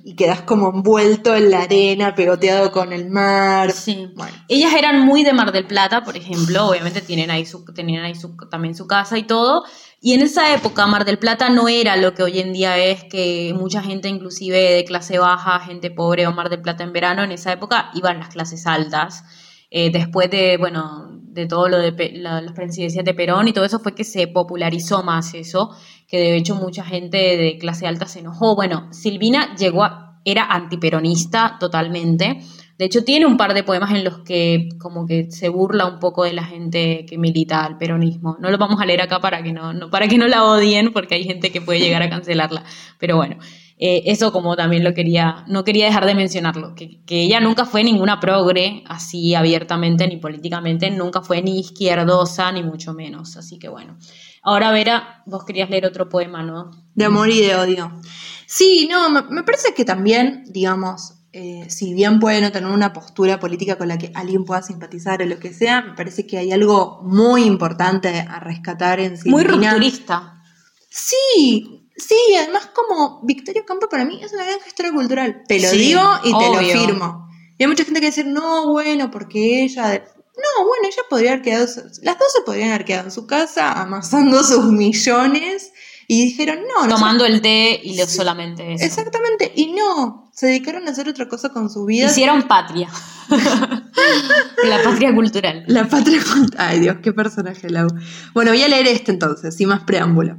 B: y quedás como envuelto en la arena, pegoteado con el mar.
C: Sí. Ellas eran muy de Mar del Plata, por ejemplo, obviamente tienen ahí su, tenían ahí su, también su casa y todo, y en esa época Mar del Plata no era lo que hoy en día es, que mucha gente inclusive de clase baja, gente pobre o Mar del Plata en verano, en esa época iban las clases altas. Eh, después de, bueno, de todo lo de las presidencias de Perón y todo eso fue que se popularizó más eso, que de hecho mucha gente de clase alta se enojó. Bueno, Silvina llegó a, era antiperonista totalmente, de hecho, tiene un par de poemas en los que como que se burla un poco de la gente que milita al peronismo. No lo vamos a leer acá para que no, para que no la odien, porque hay gente que puede llegar a cancelarla. Pero bueno, eh, eso como también lo quería, no quería dejar de mencionarlo, que, que, ella nunca fue ninguna progre, así abiertamente ni políticamente, nunca fue ni izquierdosa, ni mucho menos. Así que bueno. Ahora, Vera, vos querías leer otro poema, ¿no?
B: De amor y de odio. Sí, no, me parece que también, digamos, eh, si bien puede no tener una postura política con la que alguien pueda simpatizar o lo que sea, me parece que hay algo muy importante a rescatar en
C: Silvina. Muy rupturista.
B: Sí, sí, además como Victoria Campo para mí es una gran gestora cultural. Te lo digo y te lo firmo. Y hay mucha gente que dice, no, bueno, porque ella... No, bueno, ella podría haber quedado... Las dos se podrían haber quedado en su casa amasando sus millones y dijeron, no,
C: no. Tomando el té y solamente eso.
B: Exactamente, y no, se dedicaron a hacer otra cosa con su vida.
C: Hicieron patria. [LAUGHS] la patria cultural.
B: La patria cultural. Ay Dios, qué personaje, Lau. Bueno, voy a leer este entonces, sin más preámbulo.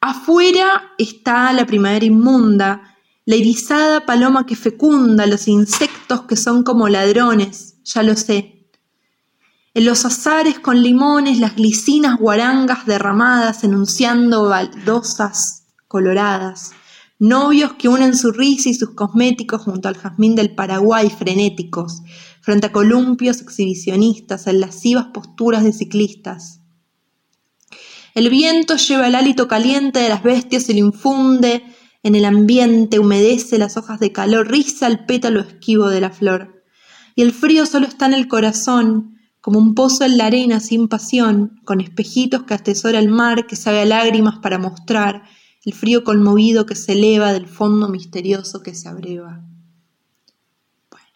B: Afuera está la primavera inmunda, la irisada paloma que fecunda, los insectos que son como ladrones, ya lo sé en los azares con limones, las glicinas guarangas derramadas enunciando baldosas coloradas. Novios que unen su risa y sus cosméticos junto al jazmín del Paraguay frenéticos, frente a columpios exhibicionistas en lascivas posturas de ciclistas. El viento lleva el hálito caliente de las bestias y lo infunde en el ambiente, humedece las hojas de calor, riza el pétalo esquivo de la flor. Y el frío solo está en el corazón, como un pozo en la arena sin pasión, con espejitos que atesora el mar que sabe a lágrimas para mostrar el frío conmovido que se eleva del fondo misterioso que se abreva. Bueno,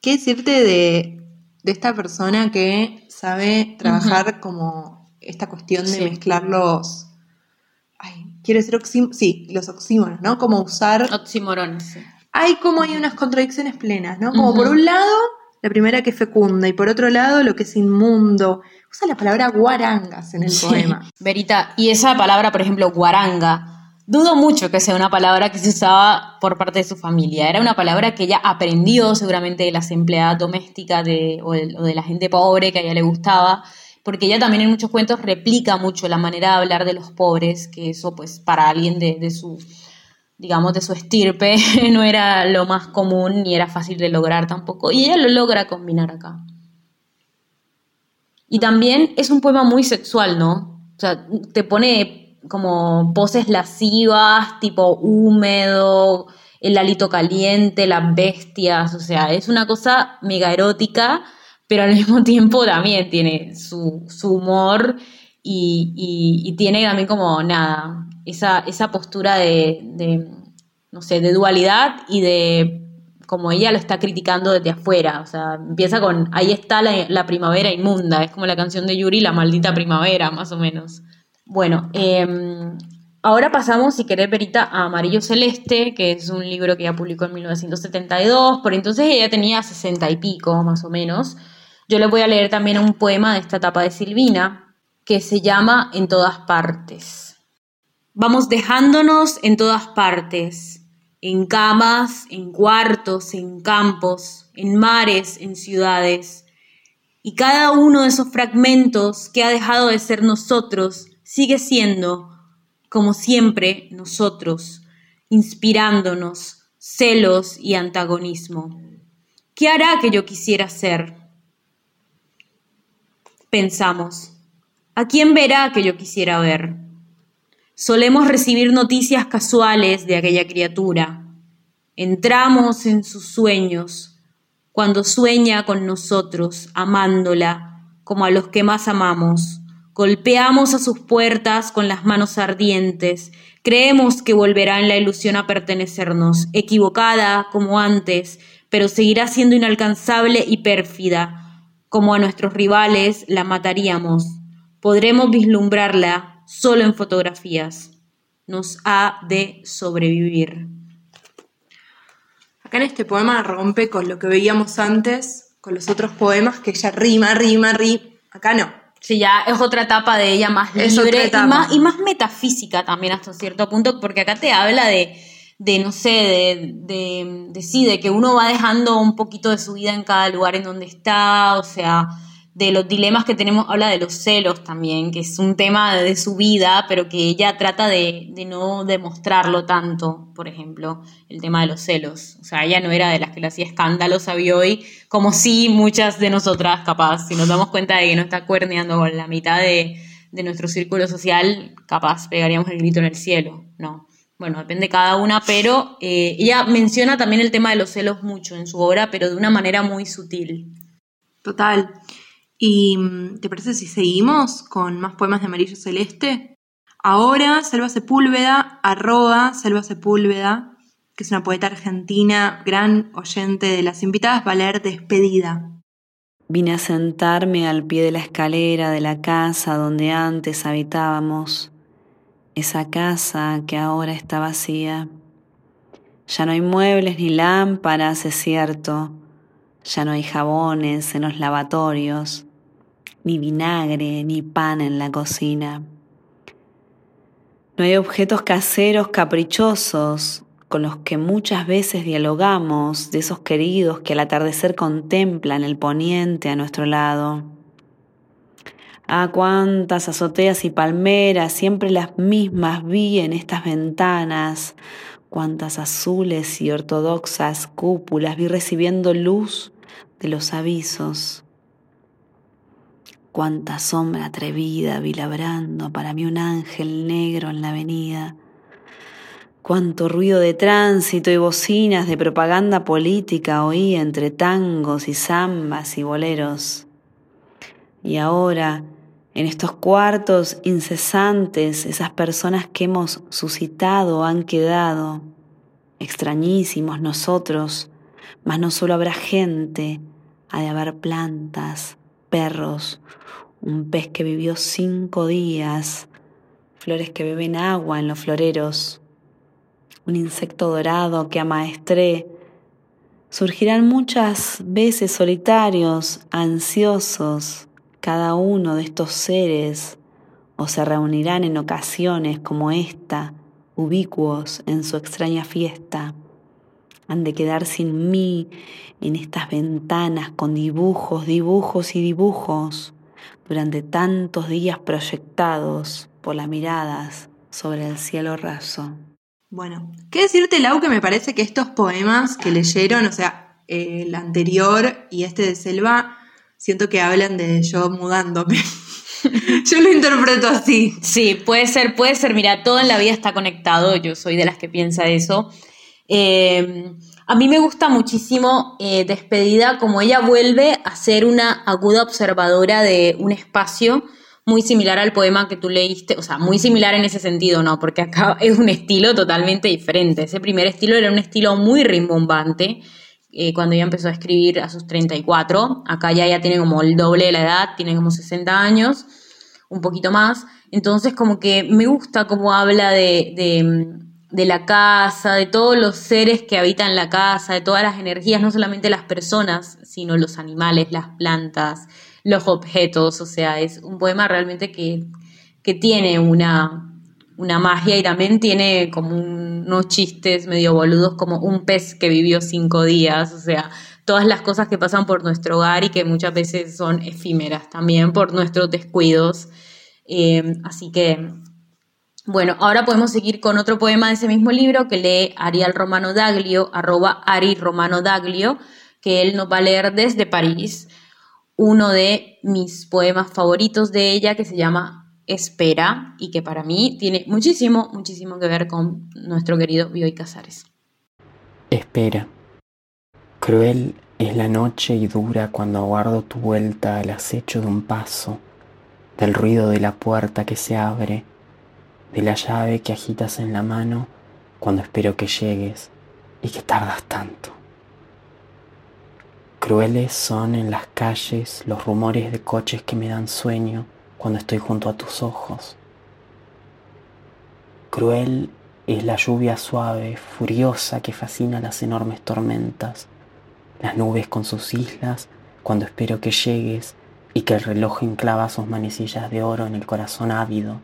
B: ¿qué decirte de, esta persona que sabe trabajar como esta cuestión de mezclar los... Ay, quiero decir sí, los oxímoros, ¿no? Como usar...
C: Oxímorones,
B: sí hay como hay unas contradicciones plenas, ¿no? Como por un lado, la primera que es fecunda, y por otro lado, lo que es inmundo. Usa la palabra guarangas en el poema.
C: Verita, y esa palabra, por ejemplo, guaranga, Dudo mucho que sea una palabra que se usaba por parte de su familia. Era una palabra que ella aprendió seguramente de las empleadas domésticas de, o, de, la gente pobre que a ella le gustaba, porque ella también en muchos cuentos replica mucho la manera de hablar de los pobres, que eso pues para alguien de, de su, digamos, de su estirpe [LAUGHS] no era lo más común ni era fácil de lograr tampoco. Y ella lo logra combinar acá. Y también es un poema muy sexual, ¿no? O sea, te pone como poses lascivas, tipo húmedo, el alito caliente, las bestias, o sea, es una cosa mega erótica, pero al [LAUGHS] mismo tiempo también tiene su, humor y, tiene también como nada, esa, postura de, no sé, de dualidad y de como ella lo está criticando desde afuera, o sea, empieza con, ahí está la, la primavera inmunda, es como la canción de Yuri, la maldita primavera, más o menos. Bueno, em, ahora pasamos, si querés, Perita, a Amarillo Celeste, que es un libro que ella publicó en 1972, por entonces ella tenía sesenta y pico, más o menos. Yo le voy a leer también un poema de esta etapa de Silvina, que se llama En todas partes. Vamos dejándonos en todas partes, en camas, en cuartos, en campos, en mares, en ciudades. Y cada uno de esos fragmentos que ha dejado de ser nosotros sigue siendo, como siempre, nosotros, inspirándonos celos y antagonismo. ¿Qué hará que yo quisiera ser? Pensamos, ¿a quién verá que yo quisiera ver? Solemos recibir noticias casuales de aquella criatura. Entramos en sus sueños, cuando sueña con nosotros, amándola como a los que más amamos Golpeamos a sus puertas con las manos ardientes. Creemos que volverá en la ilusión a pertenecernos, equivocada como antes, pero seguirá siendo inalcanzable y pérfida. Como a nuestros rivales la mataríamos. Podremos vislumbrarla solo en fotografías. Nos ha de sobrevivir.
B: Acá en este poema rompe con lo que veíamos antes, con los otros poemas, que ella rima, rima, rima. Acá no
C: Sí, ya es otra etapa de ella más libre y más, y más metafísica también hasta cierto punto, porque acá te habla de, de no sé, de, de, de, sí, de que uno va dejando un poquito de su vida en cada lugar en donde está, o sea, de los dilemas que tenemos, habla de los celos también, que es un tema de su vida, pero que ella trata de, de, no demostrarlo tanto, por ejemplo, el tema de los celos. O sea, ella no era de las que le hacía escándalos a hoy, como sí muchas de nosotras, capaz, si nos damos cuenta de que no está cuerneando con la mitad de, de nuestro círculo social, capaz pegaríamos el grito en el cielo, ¿no? Bueno, depende de cada una, pero eh, ella menciona también el tema de los celos mucho en su obra, pero de una manera muy sutil.
B: Total. ¿Y mm, te parece si seguimos con más poemas de Amarillo Celeste? Ahora, Selva Sepúlveda, arroba Selva Sepúlveda, que es una poeta argentina, gran oyente de las invitadas, va a leer Despedida.
G: Vine a sentarme al pie de la escalera de la casa donde antes habitábamos, esa casa que ahora está vacía. Ya no hay muebles ni lámparas, es cierto, ya no hay jabones en los lavatorios ni vinagre, ni pan en la cocina. No hay objetos caseros caprichosos con los que muchas veces dialogamos, de esos queridos que al atardecer contemplan el poniente a nuestro lado. Ah, cuántas azoteas y palmeras, siempre las mismas vi en estas ventanas, cuántas azules y ortodoxas cúpulas vi recibiendo luz de los avisos. Cuánta sombra atrevida vi labrando para mí un ángel negro en la avenida. Cuánto ruido de tránsito y bocinas de propaganda política oí entre tangos y zambas y boleros. Y ahora, en estos cuartos incesantes, esas personas que hemos suscitado han quedado, extrañísimos nosotros, mas no solo habrá gente, ha de haber plantas, perros, un pez que vivió cinco días, flores que beben agua en los floreros. un insecto dorado que amaestré. Surgirán muchas veces solitarios, ansiosos, cada uno de estos seres, o se reunirán en ocasiones como esta, ubicuos en su extraña fiesta. Han de quedar sin mí en estas ventanas con dibujos, dibujos y dibujos durante tantos días proyectados por las miradas sobre el cielo raso.
B: Bueno, ¿qué decirte, Lau, que me parece que estos poemas que leyeron, o sea, el anterior y este de Selva, siento que hablan de yo mudándome. [LAUGHS] yo lo interpreto así.
C: Sí, puede ser, puede ser. Mira, todo en la vida está conectado. Yo soy de las que piensa eso. Eh, a mí me gusta muchísimo eh, Despedida, como ella vuelve a ser una aguda observadora de un espacio muy similar al poema que tú leíste, o sea, muy similar en ese sentido, ¿no? Porque acá [LAUGHS] es un estilo totalmente diferente. Ese primer estilo era un estilo muy rimbombante, eh, cuando ella empezó a escribir a sus 34. Acá ya, ya tiene como el doble de la edad, tiene como 60 años, un poquito más. Entonces, como que me gusta cómo habla de, de, de la casa, de todos los seres que habitan la casa, de todas las energías, no solamente las personas, sino los animales, las plantas los objetos, o sea, es un poema realmente que, que tiene una, una magia y también tiene como unos chistes medio boludos, como un pez que vivió cinco días, o sea, todas las cosas que pasan por nuestro hogar y que muchas veces son efímeras también por nuestros descuidos. Eh, así que, bueno, ahora podemos seguir con otro poema de ese mismo libro que lee Ariel Romano Daglio, arroba Ari Romano Daglio, que él nos va a leer desde París uno de mis poemas favoritos de ella que se llama Espera y que para mí tiene muchísimo, muchísimo que ver con nuestro querido Bioy Casares.
H: Espera. Cruel es la noche y dura cuando aguardo tu vuelta al acecho de un paso, del ruido de la puerta que se abre, de la llave que agitas en la mano cuando espero que llegues y que tardas tanto. Crueles son en las calles los rumores de coches que me dan sueño cuando estoy junto a tus ojos. Cruel es la lluvia suave, furiosa que fascina las enormes tormentas, las nubes con sus islas cuando espero que llegues y que el reloj enclava sus manecillas de oro en el corazón ávido.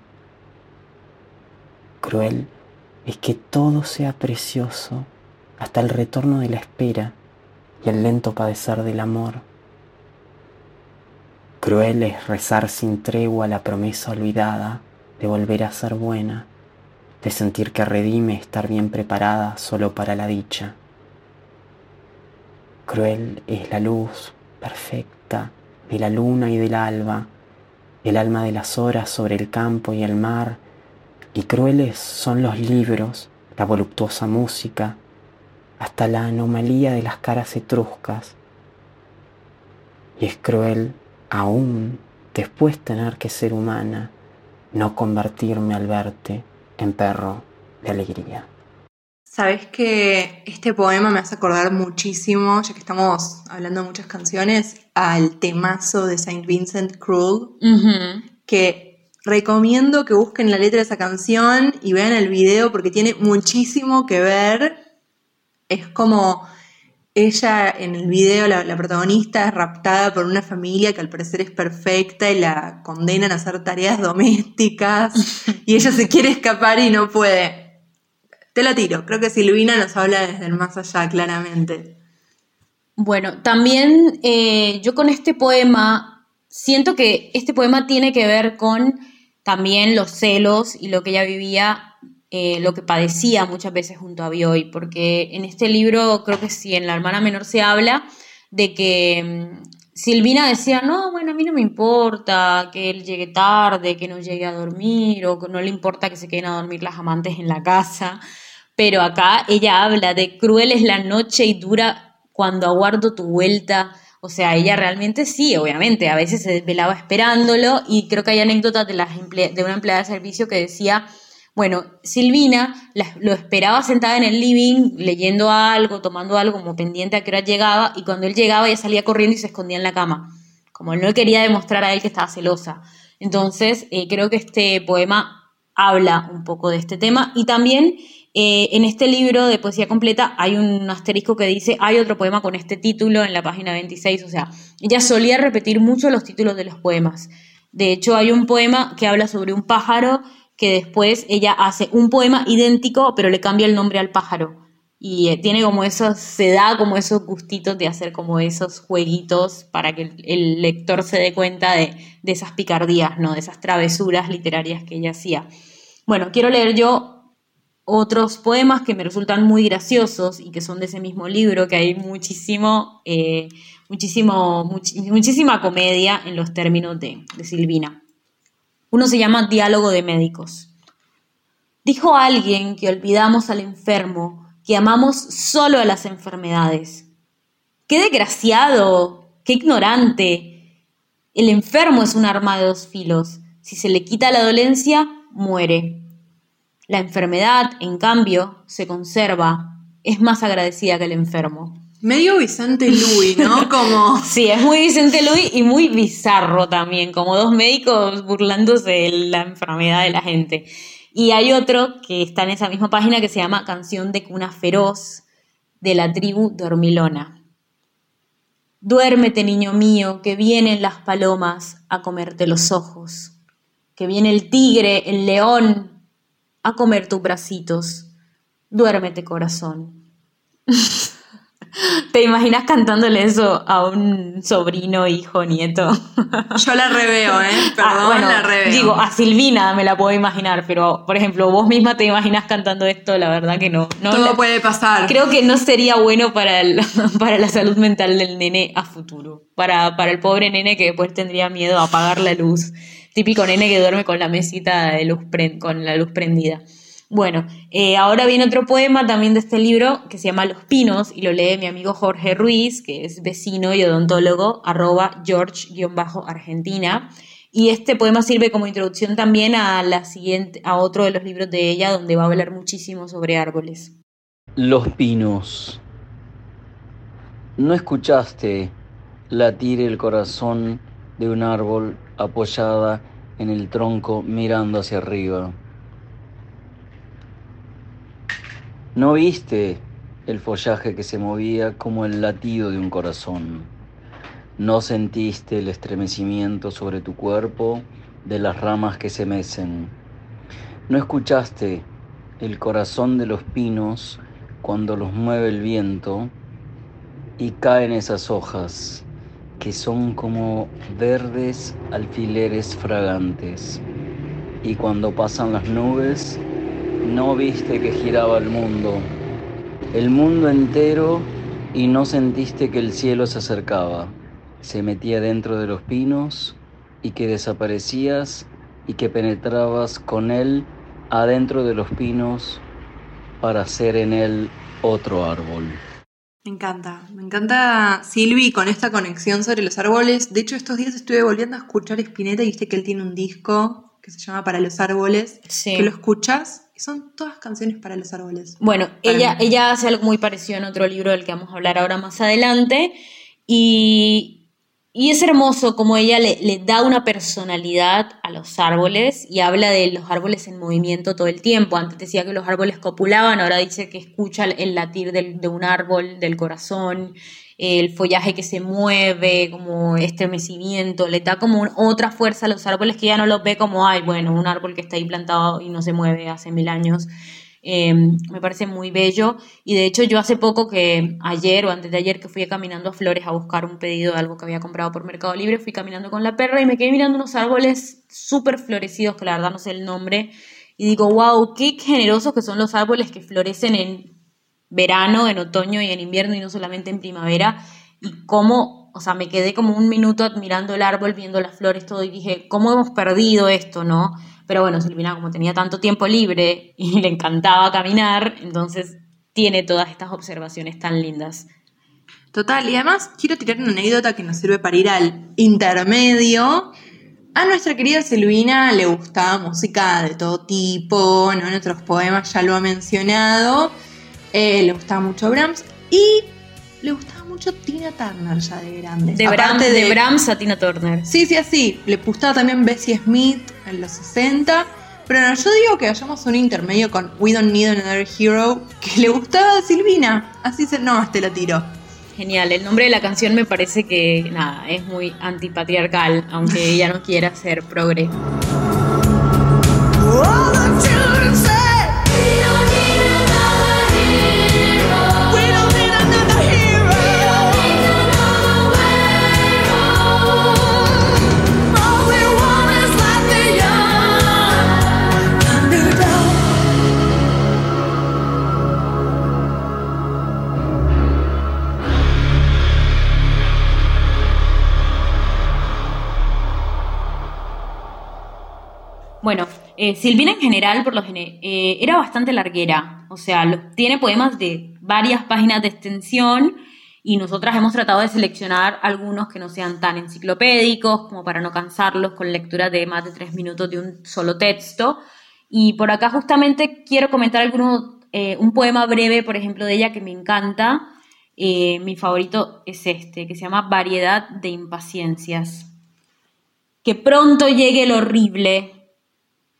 H: Cruel es que todo sea precioso hasta el retorno de la espera y el lento padecer del amor. Cruel es rezar sin tregua la promesa olvidada de volver a ser buena, de sentir que redime estar bien preparada solo para la dicha. Cruel es la luz perfecta de la luna y del alba, el alma de las horas sobre el campo y el mar, y crueles son los libros, la voluptuosa música, hasta la anomalía de las caras etruscas. Y es cruel aún después tener que ser humana, no convertirme al verte en perro de alegría.
B: Sabes que este poema me hace acordar muchísimo, ya que estamos hablando de muchas canciones, al temazo de Saint Vincent Cruel, que recomiendo que busquen la letra de esa canción y vean el video porque tiene muchísimo que ver es como ella en el video, la, protagonista, es raptada por una familia que al parecer es perfecta y la condenan a hacer tareas domésticas y ella se quiere escapar y no puede. Te la tiro, creo que Silvina nos habla desde el más allá, claramente.
C: Bueno, también eh, yo con este poema, siento que este poema tiene que ver con también los celos y lo que ella vivía eh, lo que padecía muchas veces junto a Bioy, porque en este libro creo que sí, en La hermana menor se habla de que mm, Silvina decía, no, bueno, a mí no me importa que él llegue tarde, que no llegue a dormir, o que no le importa que se queden a dormir las amantes en la casa, pero acá ella habla de cruel es la noche y dura cuando aguardo tu vuelta. O sea, ella realmente sí, obviamente, a veces se desvelaba esperándolo y creo que hay anécdotas de, las de una empleada de servicio que decía, bueno, Silvina lo esperaba sentada en el living, leyendo algo, tomando algo, como pendiente a qué hora llegaba, y cuando él llegaba ella salía corriendo y se escondía en la cama, como él no quería demostrar a él que estaba celosa. Entonces, eh, creo que este poema habla un poco de este tema y también eh, en este libro de poesía completa hay un asterisco que dice, hay otro poema con este título en la página 26, o sea, ella solía repetir mucho los títulos de los poemas. De hecho, hay un poema que habla sobre un pájaro que después ella hace un poema idéntico, pero le cambia el nombre al pájaro. Y eh, tiene como eso, se da como esos gustitos de hacer como esos jueguitos para que el, lector se dé cuenta de, de esas picardías, ¿no? De esas travesuras literarias que ella hacía. Bueno, quiero leer yo otros poemas que me resultan muy graciosos y que son de ese mismo libro, que hay muchísimo, eh, muchísimo, muchísima comedia en los términos de, de Silvina. Uno se llama Diálogo de Médicos. Dijo alguien que olvidamos al enfermo, que amamos solo a las enfermedades. ¡Qué desgraciado! ¡Qué ignorante! El enfermo es un arma de dos filos. Si se le quita la dolencia, muere. La enfermedad, en cambio, se conserva, es más agradecida que el enfermo.
B: Medio Vicente Luis, ¿no? [LAUGHS] Como...
C: sí, es muy Vicente Luis y muy bizarro también, como dos médicos burlándose de la enfermedad de la gente. Y hay otro que está en esa misma página que se llama Canción de Cuna Feroz de la tribu dormilona. Duérmete, niño mío, que vienen las palomas a comerte los ojos, que viene el tigre, el león, a comer tus bracitos. Duérmete, corazón. [LAUGHS] ¿Te imaginas cantándole eso a un sobrino, hijo, nieto? [LAUGHS]
B: Yo la reveo, ¿eh? Ah, Perdón, la reveo.
C: Digo, a Silvina me la puedo imaginar, pero por ejemplo, vos misma te imaginas cantando esto, la verdad que no. no
B: Todo puede pasar.
C: Creo que no sería bueno para, [LAUGHS] para la salud mental del nene a futuro. Para, para el pobre nene que después tendría miedo a apagar la luz típico nene que duerme con la mesita de luz con la luz prendida. Bueno, eh, ahora viene otro poema también de este libro que se llama Los Pinos y lo lee mi amigo Jorge Ruiz, que es vecino y odontólogo, arroba George-Argentina. Y este poema sirve como introducción también a, la siguiente, a otro de los libros de ella, donde va a hablar muchísimo sobre árboles.
I: Los Pinos. ¿No escuchaste latir el corazón de un árbol apoyada en el tronco mirando hacia arriba. ¿No viste el follaje que se movía como el latido de un corazón? ¿No sentiste el estremecimiento sobre tu cuerpo de las ramas que se mecen? ¿No escuchaste el corazón de los pinos cuando los mueve el viento y caen esas hojas? Que son como verdes alfileres fragantes. Y cuando pasan las nubes, no viste que giraba el mundo, el mundo entero, y no sentiste que el cielo se acercaba, se metía dentro de los pinos y que desaparecías y que penetrabas con él adentro de los pinos para ser en él otro árbol.
B: Me encanta, me encanta Silvi con esta conexión sobre los árboles. De hecho, estos días estuve volviendo a escuchar Spinetta y viste que él tiene un disco que se llama Para los árboles, que lo escuchas y son todas canciones para los árboles.
C: Bueno, ella, ella hace algo muy parecido en otro libro del que vamos a hablar ahora más adelante y y es hermoso como ella le, da una personalidad a los árboles y habla de los árboles en movimiento todo el tiempo. Antes decía que los árboles copulaban, ahora dice que escucha el latir de un árbol, del corazón, el follaje que se mueve, como estremecimiento, le da como otra fuerza a los árboles que ya no los ve como, ay, bueno, un árbol que está ahí plantado y no se mueve hace mil años. Em, me parece muy bello. Y de hecho yo hace poco que ayer o antes de ayer que fui caminando a Flores a buscar un pedido de algo que había comprado por Mercado Libre, fui caminando con la perra y me quedé mirando unos árboles súper florecidos que la verdad no sé el nombre y digo, wow, qué generosos que son los árboles que florecen en verano, en otoño y en invierno y no solamente en primavera y cómo, o sea, me quedé como un minuto admirando el árbol, viendo las flores, todo y dije, ¿cómo hemos perdido esto, no? Pero bueno, Silvina como tenía tanto tiempo libre [LAUGHS] y le encantaba caminar, entonces tiene todas estas observaciones tan lindas.
B: Total, y además quiero tirar una anécdota que nos sirve para ir al intermedio. A nuestra querida Silvina le gustaba música de todo tipo, ¿no? Nuestros poemas ya lo ha mencionado. Eh, le gustaba mucho Brahms y le gustaba mucho Tina Turner ya de grande.
C: De, Brahms, de, de Brahms a Tina Turner.
B: Sí, sí, así. Le gustaba también Bessie Smith en los 60. Pero no, yo digo que hagamos un intermedio con We Don't Need Another Hero que le gustaba a Silvina. Así se, no, te la tiro.
C: Genial, el nombre de la canción me parece que nada, es muy antipatriarcal, aunque [LAUGHS] ella no quiera ser progre. Eh, Silvina en general, por lo general, eh, era bastante larguera. O sea, tiene poemas de varias páginas de extensión y nosotras hemos tratado de seleccionar algunos que no sean tan enciclopédicos como para no cansarlos con lectura de más de tres minutos de un solo texto. Y por acá justamente quiero comentar alguno, eh, un poema breve, por ejemplo, de ella que me encanta. mi favorito es este, que se llama Variedad de impaciencias. Que pronto llegue lo horrible,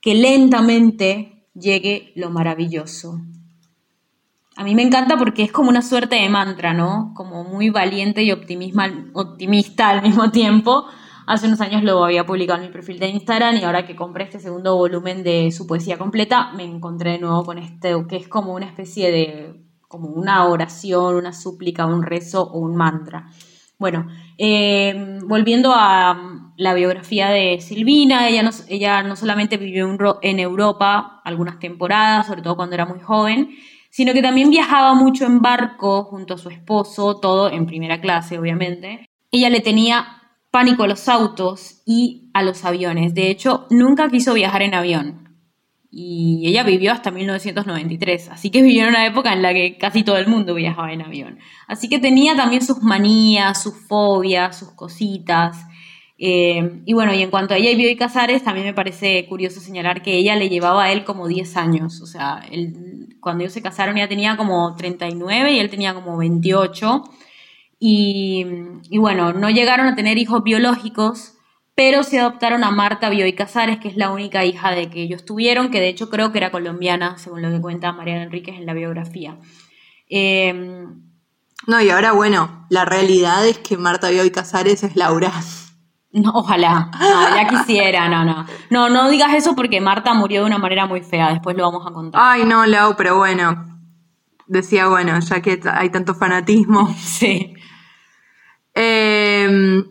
C: que lentamente llegue lo maravilloso. A mí me encanta porque es como una suerte de mantra, ¿no? Como muy valiente y optimista al mismo tiempo. Hace unos años lo había publicado en mi perfil de Instagram y ahora que compré este segundo volumen de su poesía completa, me encontré de nuevo con este, que es como una especie de, como una oración, una súplica, un rezo o un mantra. Bueno, eh, volviendo a la biografía de Silvina, ella no, ella no solamente vivió en Europa algunas temporadas, sobre todo cuando era muy joven, sino que también viajaba mucho en barco junto a su esposo, todo en primera clase, obviamente. Ella le tenía pánico a los autos y a los aviones. De hecho, nunca quiso viajar en avión y ella vivió hasta 1993, así que vivió en una época en la que casi todo el mundo viajaba en avión. Así que tenía también sus manías, sus fobias, sus cositas. Eh, y bueno, y en cuanto a ella y Bioy Casares, también me parece curioso señalar que ella le llevaba a él como 10 años. O sea, cuando ellos se casaron ella tenía como 39 y él tenía como 28. Y, y bueno, no llegaron a tener hijos biológicos, pero se adoptaron a Marta Bioy Casares, que es la única hija de que ellos tuvieron, que de hecho creo que era colombiana, según lo que cuenta Mariana Enríquez en la biografía.
B: Em, no, y ahora bueno, la realidad es que Marta Bioy Casares es Laura.
C: No, ojalá, no, ya quisiera, no, no. No, no digas eso porque Marta murió de una manera muy fea, después lo vamos a contar.
B: Ay, no, Lau, pero bueno. Decía, bueno, ya que hay tanto fanatismo.
C: Sí.
B: Eh,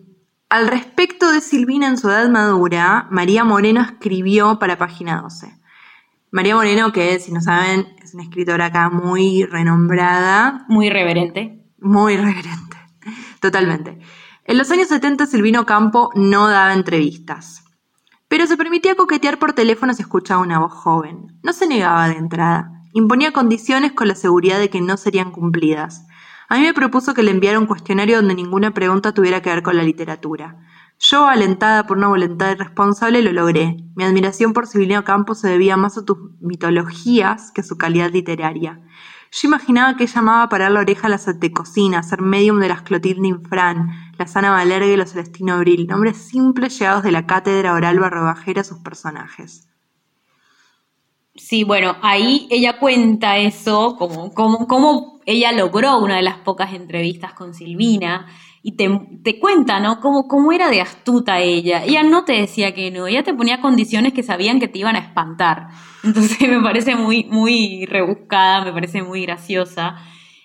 B: al respecto de Silvina en su edad madura, María Moreno escribió para Página 12. María Moreno, que si no saben, es una escritora acá muy renombrada.
C: Muy reverente.
B: Muy reverente, totalmente. En los años 70 Silvino Campo no daba entrevistas, pero se permitía coquetear por teléfono si escuchaba una voz joven. No se negaba de entrada, imponía condiciones con la seguridad de que no serían cumplidas. A mí me propuso que le enviara un cuestionario donde ninguna pregunta tuviera que ver con la literatura. Yo, alentada por una voluntad irresponsable, lo logré. Mi admiración por Silvino Campos se debía más a tus mitologías que a su calidad literaria. Yo imaginaba que ella amaba parar la oreja a la cocina, ser medium de las Clotilde Infran, la Sana Valerga y los Celestino Abril, nombres simples llegados de la cátedra oral barrobajera a sus personajes.
C: Sí, bueno, ahí ella cuenta eso, como, como, como ella logró una de las pocas entrevistas con Silvina y te, cuenta, ¿no? Cómo, cómo era de astuta ella. Ella no te decía que no, ella te ponía condiciones que sabían que te iban a espantar. Entonces [LAUGHS] me parece muy, muy rebuscada, me parece muy graciosa.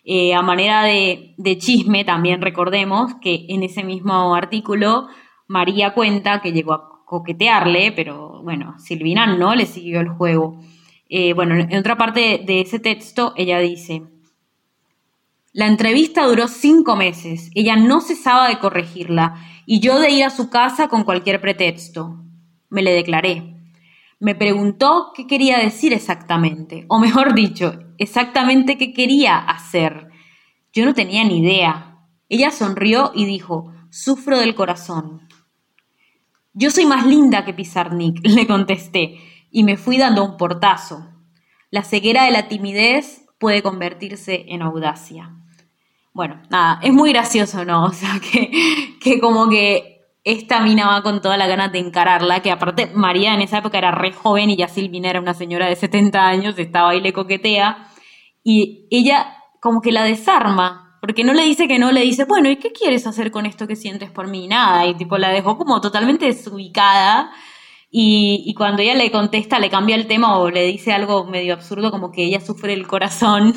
C: Eh, a manera de, de chisme, también recordemos que en ese mismo artículo María cuenta que llegó a coquetearle, pero bueno, Silvina no le siguió el juego. Eh, bueno, en otra parte de ese texto ella dice, la entrevista duró cinco meses, ella no cesaba de corregirla y yo de ir a su casa con cualquier pretexto. Me le declaré. Me preguntó qué quería decir exactamente, o mejor dicho, exactamente qué quería hacer. Yo no tenía ni idea. Ella sonrió y dijo, sufro del corazón. Yo soy más linda que Pizarnik, [LAUGHS] le contesté y me fui dando un portazo. La ceguera de la timidez puede convertirse en audacia. Bueno, nada, es muy gracioso, ¿no? [LAUGHS] O sea, que, que como que esta mina va con toda la ganas de encararla, que aparte María en esa época era re joven y ya Silvina era una señora de 70 años, estaba ahí le coquetea, y ella como que la desarma, porque no le dice que no, le dice, bueno, ¿y qué quieres hacer con esto que sientes por mí? Nada, y tipo la dejó como totalmente desubicada, y, y cuando ella le contesta, le cambia el tema o le dice algo medio absurdo, como que ella sufre el corazón.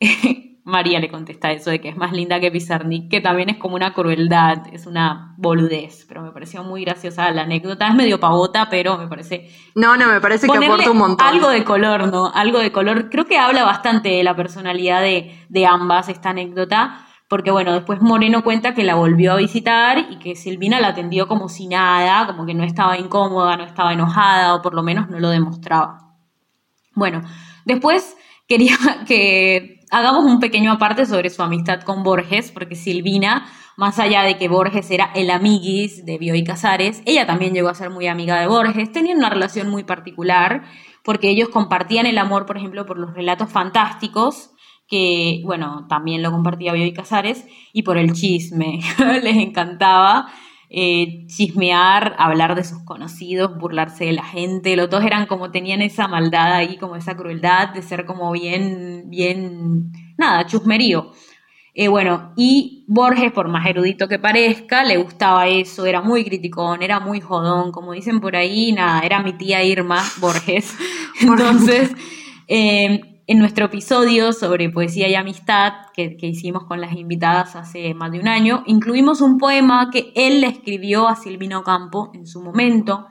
C: [LAUGHS] María le contesta eso de que es más linda que Pizarnik, que también es como una crueldad, es una boludez, pero me pareció muy graciosa la anécdota. Es medio pavota, pero me parece.
B: No, no, me parece que aporta un montón.
C: Algo de color, ¿no? Algo de color. Creo que habla bastante de la personalidad de, de ambas esta anécdota, porque bueno, después Moreno cuenta que la volvió a visitar y que Silvina la atendió como si nada, como que no estaba incómoda, no estaba enojada, o por lo menos no lo demostraba. Bueno, después quería [LAUGHS] que hagamos un pequeño aparte sobre su amistad con Borges, porque Silvina, más allá de que Borges era el amiguis de Bioy Casares, ella también llegó a ser muy amiga de Borges, tenían una relación muy particular, porque ellos compartían el amor, por ejemplo, por los relatos fantásticos, que, bueno, también lo compartía Bioy Casares, y por el chisme, [LAUGHS] les encantaba. Eh, chismear, hablar de sus conocidos, burlarse de la gente. Los dos eran como, tenían esa maldad ahí, como esa crueldad de ser como bien, bien, nada, chusmerío. Eh, bueno, y Borges, por más erudito que parezca, le gustaba eso, era muy criticón, era muy jodón, como dicen por ahí, nada, era mi tía Irma Borges. [LAUGHS] Entonces, eh, en nuestro episodio sobre poesía y amistad que, hicimos con las invitadas hace más de un año, incluimos un poema que él le escribió a Silvino Campo en su momento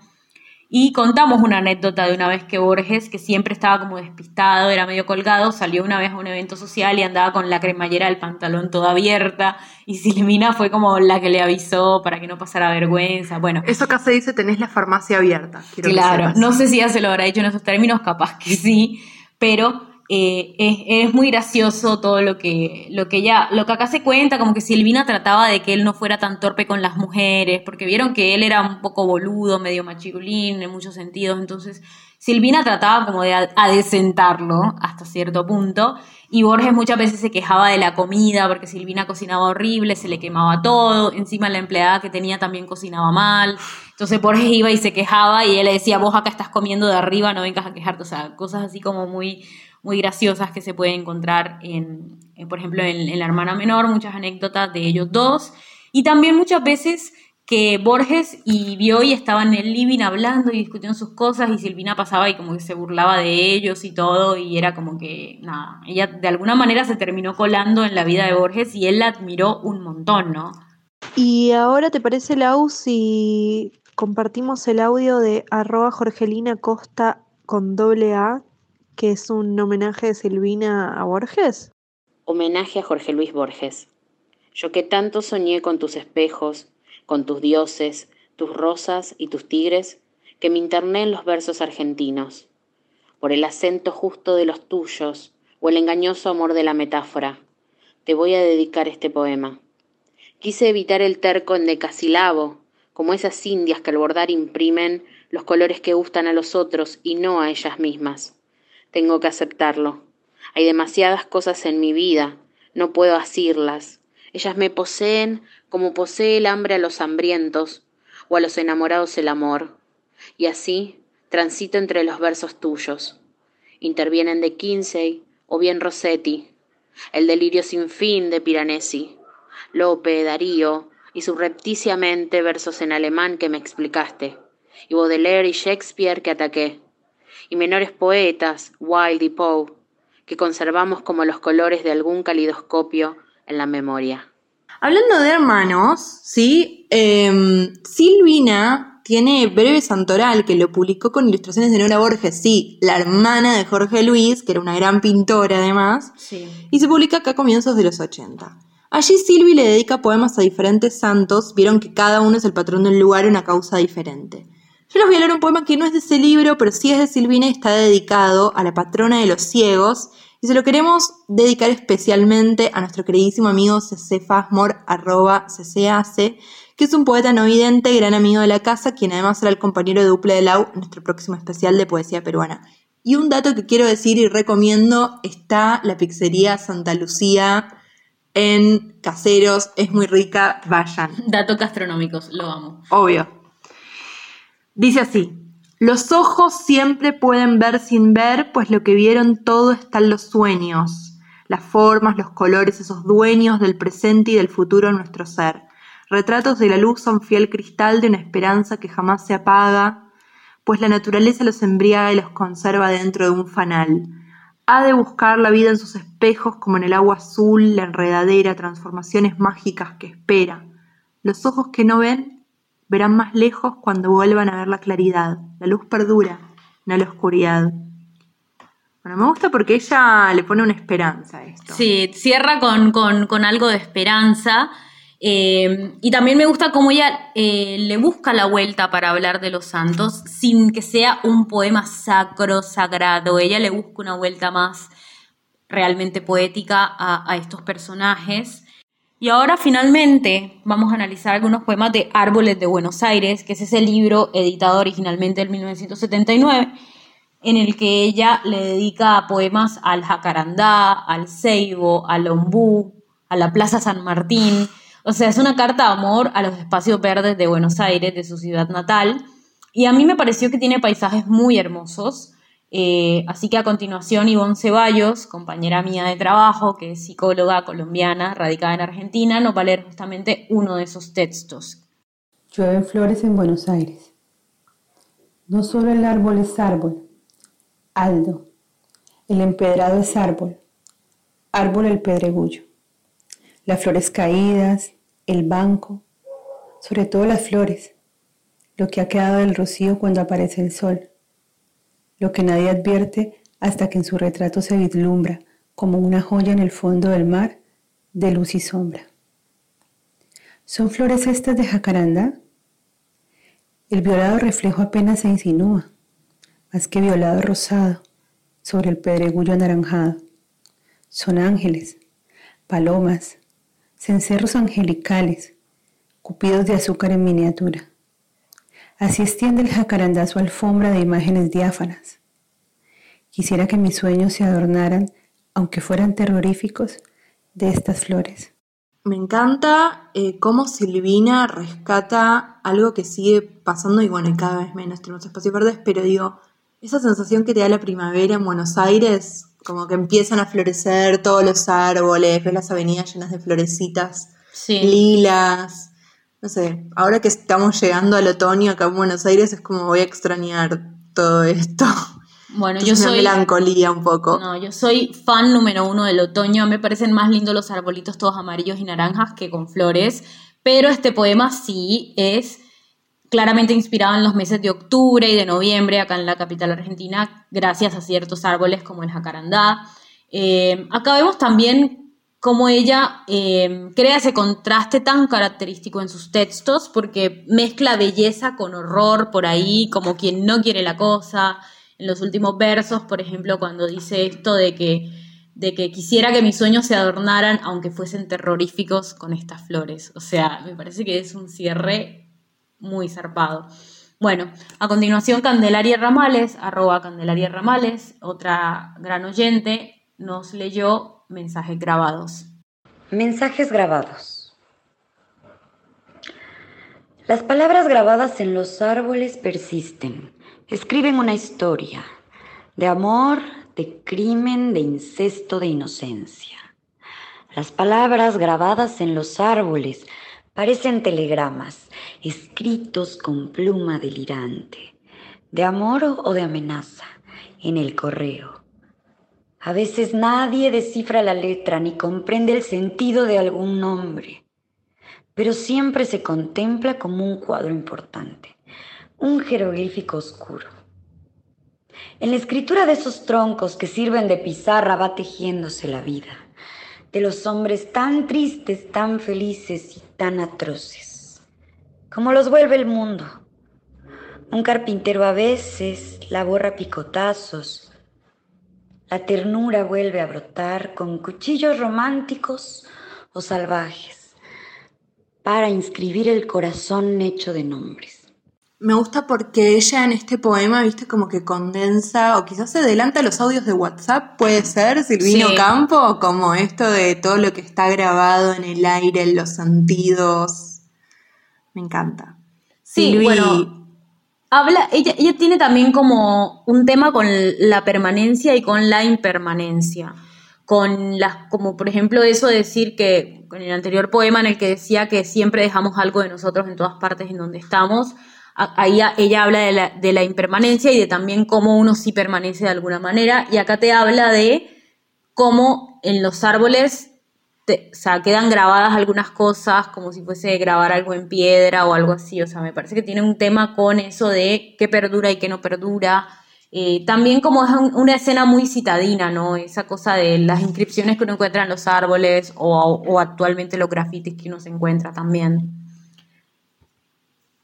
C: y contamos una anécdota de una vez que Borges, que siempre estaba como despistado, era medio colgado, salió una vez a un evento social y andaba con la cremallera del pantalón toda abierta y Silvina fue como la que le avisó para que no pasara vergüenza. Bueno,
B: eso acá se dice tenés la farmacia abierta.
C: claro, no sé si ya se lo habrá dicho en esos términos, capaz que sí, pero eh, es, muy gracioso todo lo que, lo que lo que acá se cuenta, como que Silvina trataba de que él no fuera tan torpe con las mujeres, porque vieron que él era un poco boludo, medio machirulín en muchos sentidos, entonces Silvina trataba como de adecentarlo hasta cierto punto, y Borges muchas veces se quejaba de la comida, porque Silvina cocinaba horrible, se le quemaba todo, encima la empleada que tenía también cocinaba mal, entonces Borges iba y se quejaba, y él le decía, vos acá estás comiendo de arriba, no vengas a quejarte, o sea, cosas así como muy muy graciosas que se pueden encontrar en, por ejemplo, en, La hermana menor, muchas anécdotas de ellos dos. Y también muchas veces que Borges y Bioy estaban en el living hablando y discutiendo sus cosas y Silvina pasaba y como que se burlaba de ellos y todo y era como que, nada, ella de alguna manera se terminó colando en la vida de Borges y él la admiró un montón, ¿no?
B: Y ahora te parece, Lau, si compartimos el audio de arroba Jorgelina Costa con doble A, que es un homenaje de Silvina a Borges?
J: Homenaje a Jorge Luis Borges. Yo que tanto soñé con tus espejos, con tus dioses, tus rosas y tus tigres, que me interné en los versos argentinos, por el acento justo de los tuyos o el engañoso amor de la metáfora. Te voy a dedicar este poema. Quise evitar el terco en decasilabo, como esas indias que al bordar imprimen los colores que gustan a los otros y no a ellas mismas. Tengo que aceptarlo. Hay demasiadas cosas en mi vida, no puedo asirlas. Ellas me poseen como posee el hambre a los hambrientos o a los enamorados el amor. Y así transito entre los versos tuyos. Intervienen de Kinsey o bien Rossetti, el delirio sin fin de Piranesi, Lope, Darío y subrepticiamente versos en alemán que me explicaste, y Baudelaire y Shakespeare que ataqué y menores poetas, Wilde y Poe, que conservamos como los colores de algún calidoscopio en la memoria.
B: Hablando de hermanos, ¿sí? Em, Silvina tiene Breve Santoral, que lo publicó con ilustraciones de Nora Borges, sí, la hermana de Jorge Luis, que era una gran pintora además, y se publica acá a comienzos de los 80. Allí Silvi le dedica poemas a diferentes santos, vieron que cada uno es el patrón del lugar y una causa diferente. Yo les voy a leer un poema que no es de ese libro, pero sí es de Silvina y está dedicado a la patrona de los ciegos. Y se lo queremos dedicar especialmente a nuestro queridísimo amigo ccfasmor, arroba ccac, que es un poeta no vidente, gran amigo de la casa, quien además será el compañero de Duple de Lau en nuestro próximo especial de poesía peruana. Y un dato que quiero decir y recomiendo está la pizzería Santa Lucía en Caseros, es muy rica, vayan.
C: Datos gastronómicos, lo amo.
B: Obvio. Dice así, los ojos siempre pueden ver sin ver, pues lo que vieron todo está en los sueños, las formas, los colores, esos dueños del presente y del futuro en nuestro ser. Retratos de la luz son fiel cristal de una esperanza que jamás se apaga, pues la naturaleza los embriaga y los conserva dentro de un fanal. Ha de buscar la vida en sus espejos como en el agua azul, la enredadera, transformaciones mágicas que espera. Los ojos que no ven verán más lejos cuando vuelvan a ver la claridad. La luz perdura, no la oscuridad. Bueno, me gusta porque ella le pone una esperanza a esto.
C: Sí, cierra con, con, algo de esperanza. Eh, y también me gusta cómo ella eh, le busca la vuelta para hablar de los santos sin que sea un poema sacro, sagrado. Ella le busca una vuelta más realmente poética a estos personajes. Y ahora finalmente vamos a analizar algunos poemas de Árboles de Buenos Aires, que es ese libro editado originalmente en 1979, en el que ella le dedica poemas al jacarandá, al ceibo, al ombú, a la Plaza San Martín. O sea, es una carta de amor a los espacios verdes de Buenos Aires, de su ciudad natal. Y a mí me pareció que tiene paisajes muy hermosos. Eh, así que a continuación, Ivonne Ceballos, compañera mía de trabajo, que es psicóloga colombiana, radicada en Argentina, nos va a leer justamente uno de esos textos.
K: Llueven flores en Buenos Aires. No solo el árbol es árbol, Aldo. El empedrado es árbol, árbol el pedregullo. Las flores caídas, el banco, sobre todo las flores, lo que ha quedado del rocío cuando aparece el sol lo que nadie advierte hasta que en su retrato se vislumbra como una joya en el fondo del mar de luz y sombra. ¿Son flores estas de jacaranda? El violado reflejo apenas se insinúa, más que violado rosado, sobre el pedregullo anaranjado. Son ángeles, palomas, cencerros angelicales, cupidos de azúcar en miniatura. Así extiende el jacarandá su alfombra de imágenes diáfanas. Quisiera que mis sueños se adornaran, aunque fueran terroríficos, de estas flores.
B: Me encanta eh, cómo Silvina rescata algo que sigue pasando y bueno, cada vez menos tenemos espacios verdes, pero digo, esa sensación que te da la primavera en Buenos Aires, como que empiezan a florecer todos los árboles, ves las avenidas llenas de florecitas lilas, no sé, ahora que estamos llegando al otoño acá en Buenos Aires es como voy a extrañar todo esto.
C: Bueno, yo soy.
B: melancolía un poco.
C: No, yo soy fan número uno del otoño. Me parecen más lindos los arbolitos todos amarillos y naranjas que con flores. Pero este poema sí es claramente inspirado en los meses de octubre y de noviembre acá en la capital argentina, gracias a ciertos árboles como el jacarandá. Eh, acá vemos también cómo ella eh, crea ese contraste tan característico en sus textos, porque mezcla belleza con horror por ahí, como quien no quiere la cosa. En los últimos versos, por ejemplo, cuando dice esto de que, de que quisiera que mis sueños se adornaran, aunque fuesen terroríficos, con estas flores. O sea, me parece que es un cierre muy zarpado. Bueno, a continuación Candelaria Ramales, arroba Candelaria Ramales, otra gran oyente, nos leyó mensajes grabados.
L: Mensajes grabados. Las palabras grabadas en los árboles persisten, escriben una historia de amor, de crimen, de incesto, de inocencia. Las palabras grabadas en los árboles parecen telegramas, escritos con pluma delirante, de amor o de amenaza, en el correo a veces nadie descifra la letra ni comprende el sentido de algún nombre, pero siempre se contempla como un cuadro importante, un jeroglífico oscuro. En la escritura de esos troncos que sirven de pizarra va tejiéndose la vida, de los hombres tan tristes, tan felices y tan atroces, como los vuelve el mundo. Un carpintero a veces la borra picotazos, la ternura vuelve a brotar con cuchillos románticos o salvajes para inscribir el corazón hecho de nombres.
B: Me gusta porque ella en este poema, viste, como que condensa o quizás se adelanta los audios de WhatsApp, puede ser, Silvino
C: Sí.
B: Campo, como esto de todo lo que está grabado en el aire, en los sentidos. Me encanta.
C: Sí,
B: Silvi-
C: bueno, habla, ella, ella tiene también como un tema con la permanencia y con la impermanencia. Con las, como por ejemplo eso de decir que, con el anterior poema en el que decía que siempre dejamos algo de nosotros en todas partes en donde estamos, ahí ella habla de la, de la impermanencia y de también cómo uno sí permanece de alguna manera, y acá te habla de cómo en los árboles te- o sea, quedan grabadas algunas cosas como si fuese grabar algo en piedra o algo así. O sea, me parece que tiene un tema con eso de qué perdura y qué no perdura. Eh, también como es un- una escena muy citadina, ¿no? Esa cosa de las inscripciones que uno encuentra en los árboles o, o actualmente los grafitis que uno se encuentra también.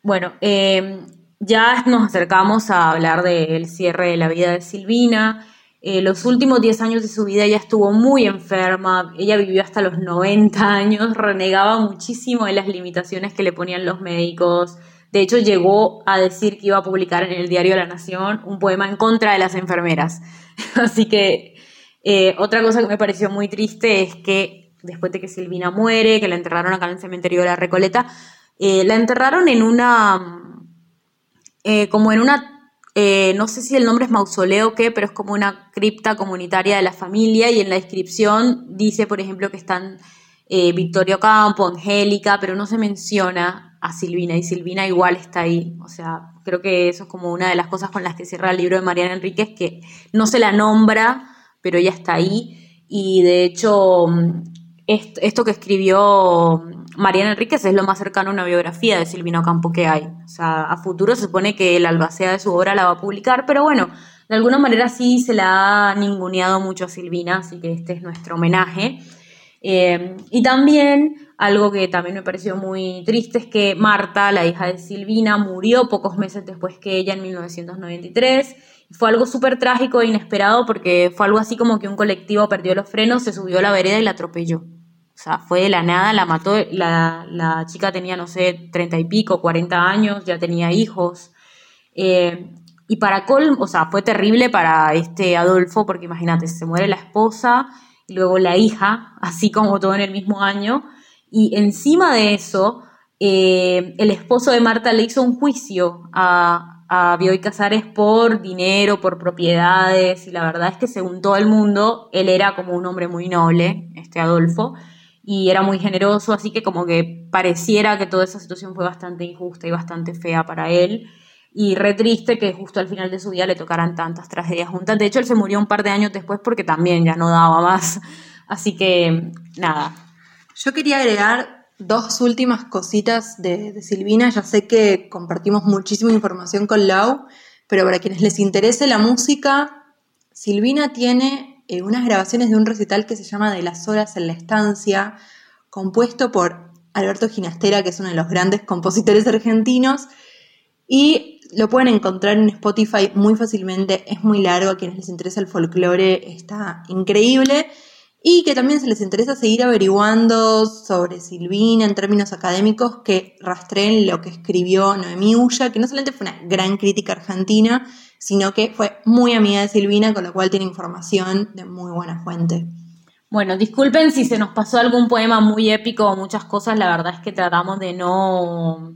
C: Bueno, eh, ya nos acercamos a hablar del cierre de la vida de Silvina. Eh, los últimos 10 años de su vida ella estuvo muy enferma, ella vivió hasta los 90 años, [LAUGHS] renegaba muchísimo de las limitaciones que le ponían los médicos. De hecho, llegó a decir que iba a publicar en el diario La Nación un poema en contra de las enfermeras. [LAUGHS] Así que eh, otra cosa que me pareció muy triste es que después de que Silvina muere, que la enterraron acá en el cementerio de la Recoleta, eh, la enterraron en una, como en una, eh, no sé si el nombre es mausoleo o qué, pero es como una cripta comunitaria de la familia y en la descripción dice, por ejemplo, que están eh, Victorio Campo, Angélica, pero no se menciona a Silvina y Silvina igual está ahí. O sea, creo que eso es como una de las cosas con las que cierra el libro de Mariana Enríquez, que no se la nombra, pero ella está ahí. Y de hecho, mm, est- esto que escribió Mariana Enríquez es lo más cercano a una biografía de Silvino Campo que hay. O sea, a futuro se supone que el albacea de su obra la va a publicar, pero bueno, de alguna manera sí se la ha ninguneado mucho a Silvina, así que este es nuestro homenaje. Eh, y también algo que también me pareció muy triste es que Marta, la hija de Silvina, murió pocos meses después que ella en 1993. Fue algo súper trágico e inesperado porque fue algo así como que un colectivo perdió los frenos, se subió a la vereda y la atropelló. Sea, fue de la nada, la mató, la, la chica tenía, no sé, treinta y pico, 40 años, ya tenía hijos. Eh, y para colmo, o sea, fue terrible para este Adolfo, porque imagínate, se muere la esposa y luego la hija, así como todo en el mismo año. Y encima de eso, eh, el esposo de Marta le hizo un juicio a, a Bioy Casares por dinero, por propiedades, y la verdad es que según todo el mundo, él era como un hombre muy noble, este Adolfo, y era muy generoso, así que como que pareciera que toda esa situación fue bastante injusta y bastante fea para él. Y re triste que justo al final de su vida le tocaran tantas tragedias juntas. De hecho, él se murió un par de años después porque también ya no daba más. [LAUGHS] Así que, nada.
B: Yo quería agregar dos últimas cositas de, Silvina. Ya sé que compartimos muchísima información con Lau, pero para quienes les interese la música, Silvina tiene unas grabaciones de un recital que se llama De las horas en la estancia, compuesto por Alberto Ginastera, que es uno de los grandes compositores argentinos, y lo pueden encontrar en Spotify muy fácilmente, es muy largo, a quienes les interesa el folclore está increíble. Y que también se les interesa seguir averiguando sobre Silvina en términos académicos, que rastreen lo que escribió Noemí Ulla, que no solamente fue una gran crítica argentina, sino que fue muy amiga de Silvina, con lo cual tiene información de muy buena fuente.
C: Bueno, disculpen si se nos pasó algún poema muy épico o muchas cosas, la verdad es que tratamos de no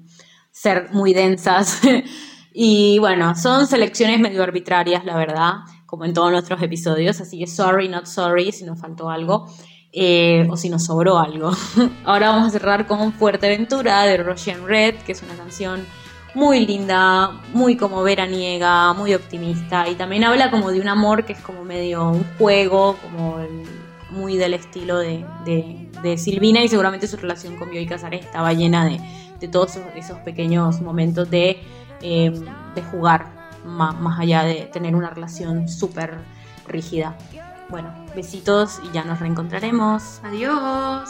C: ser muy densas. [LAUGHS] y bueno, son selecciones medio arbitrarias, la verdad, como en todos nuestros episodios, así que sorry, not sorry si nos faltó algo. eh, o si nos sobró algo. [LAUGHS] Ahora vamos a cerrar con Fuerteventura de Russian Red, que es una canción muy linda, muy como veraniega, muy optimista y también habla como de un amor que es como medio un juego, como el- muy del estilo de, de- de Silvina y seguramente su relación con Bioy Casares estaba llena de, de todos esos, esos pequeños momentos de, eh, de jugar ma- más, allá de tener una relación súper rígida. Bueno, besitos y ya nos reencontraremos.
B: Adiós.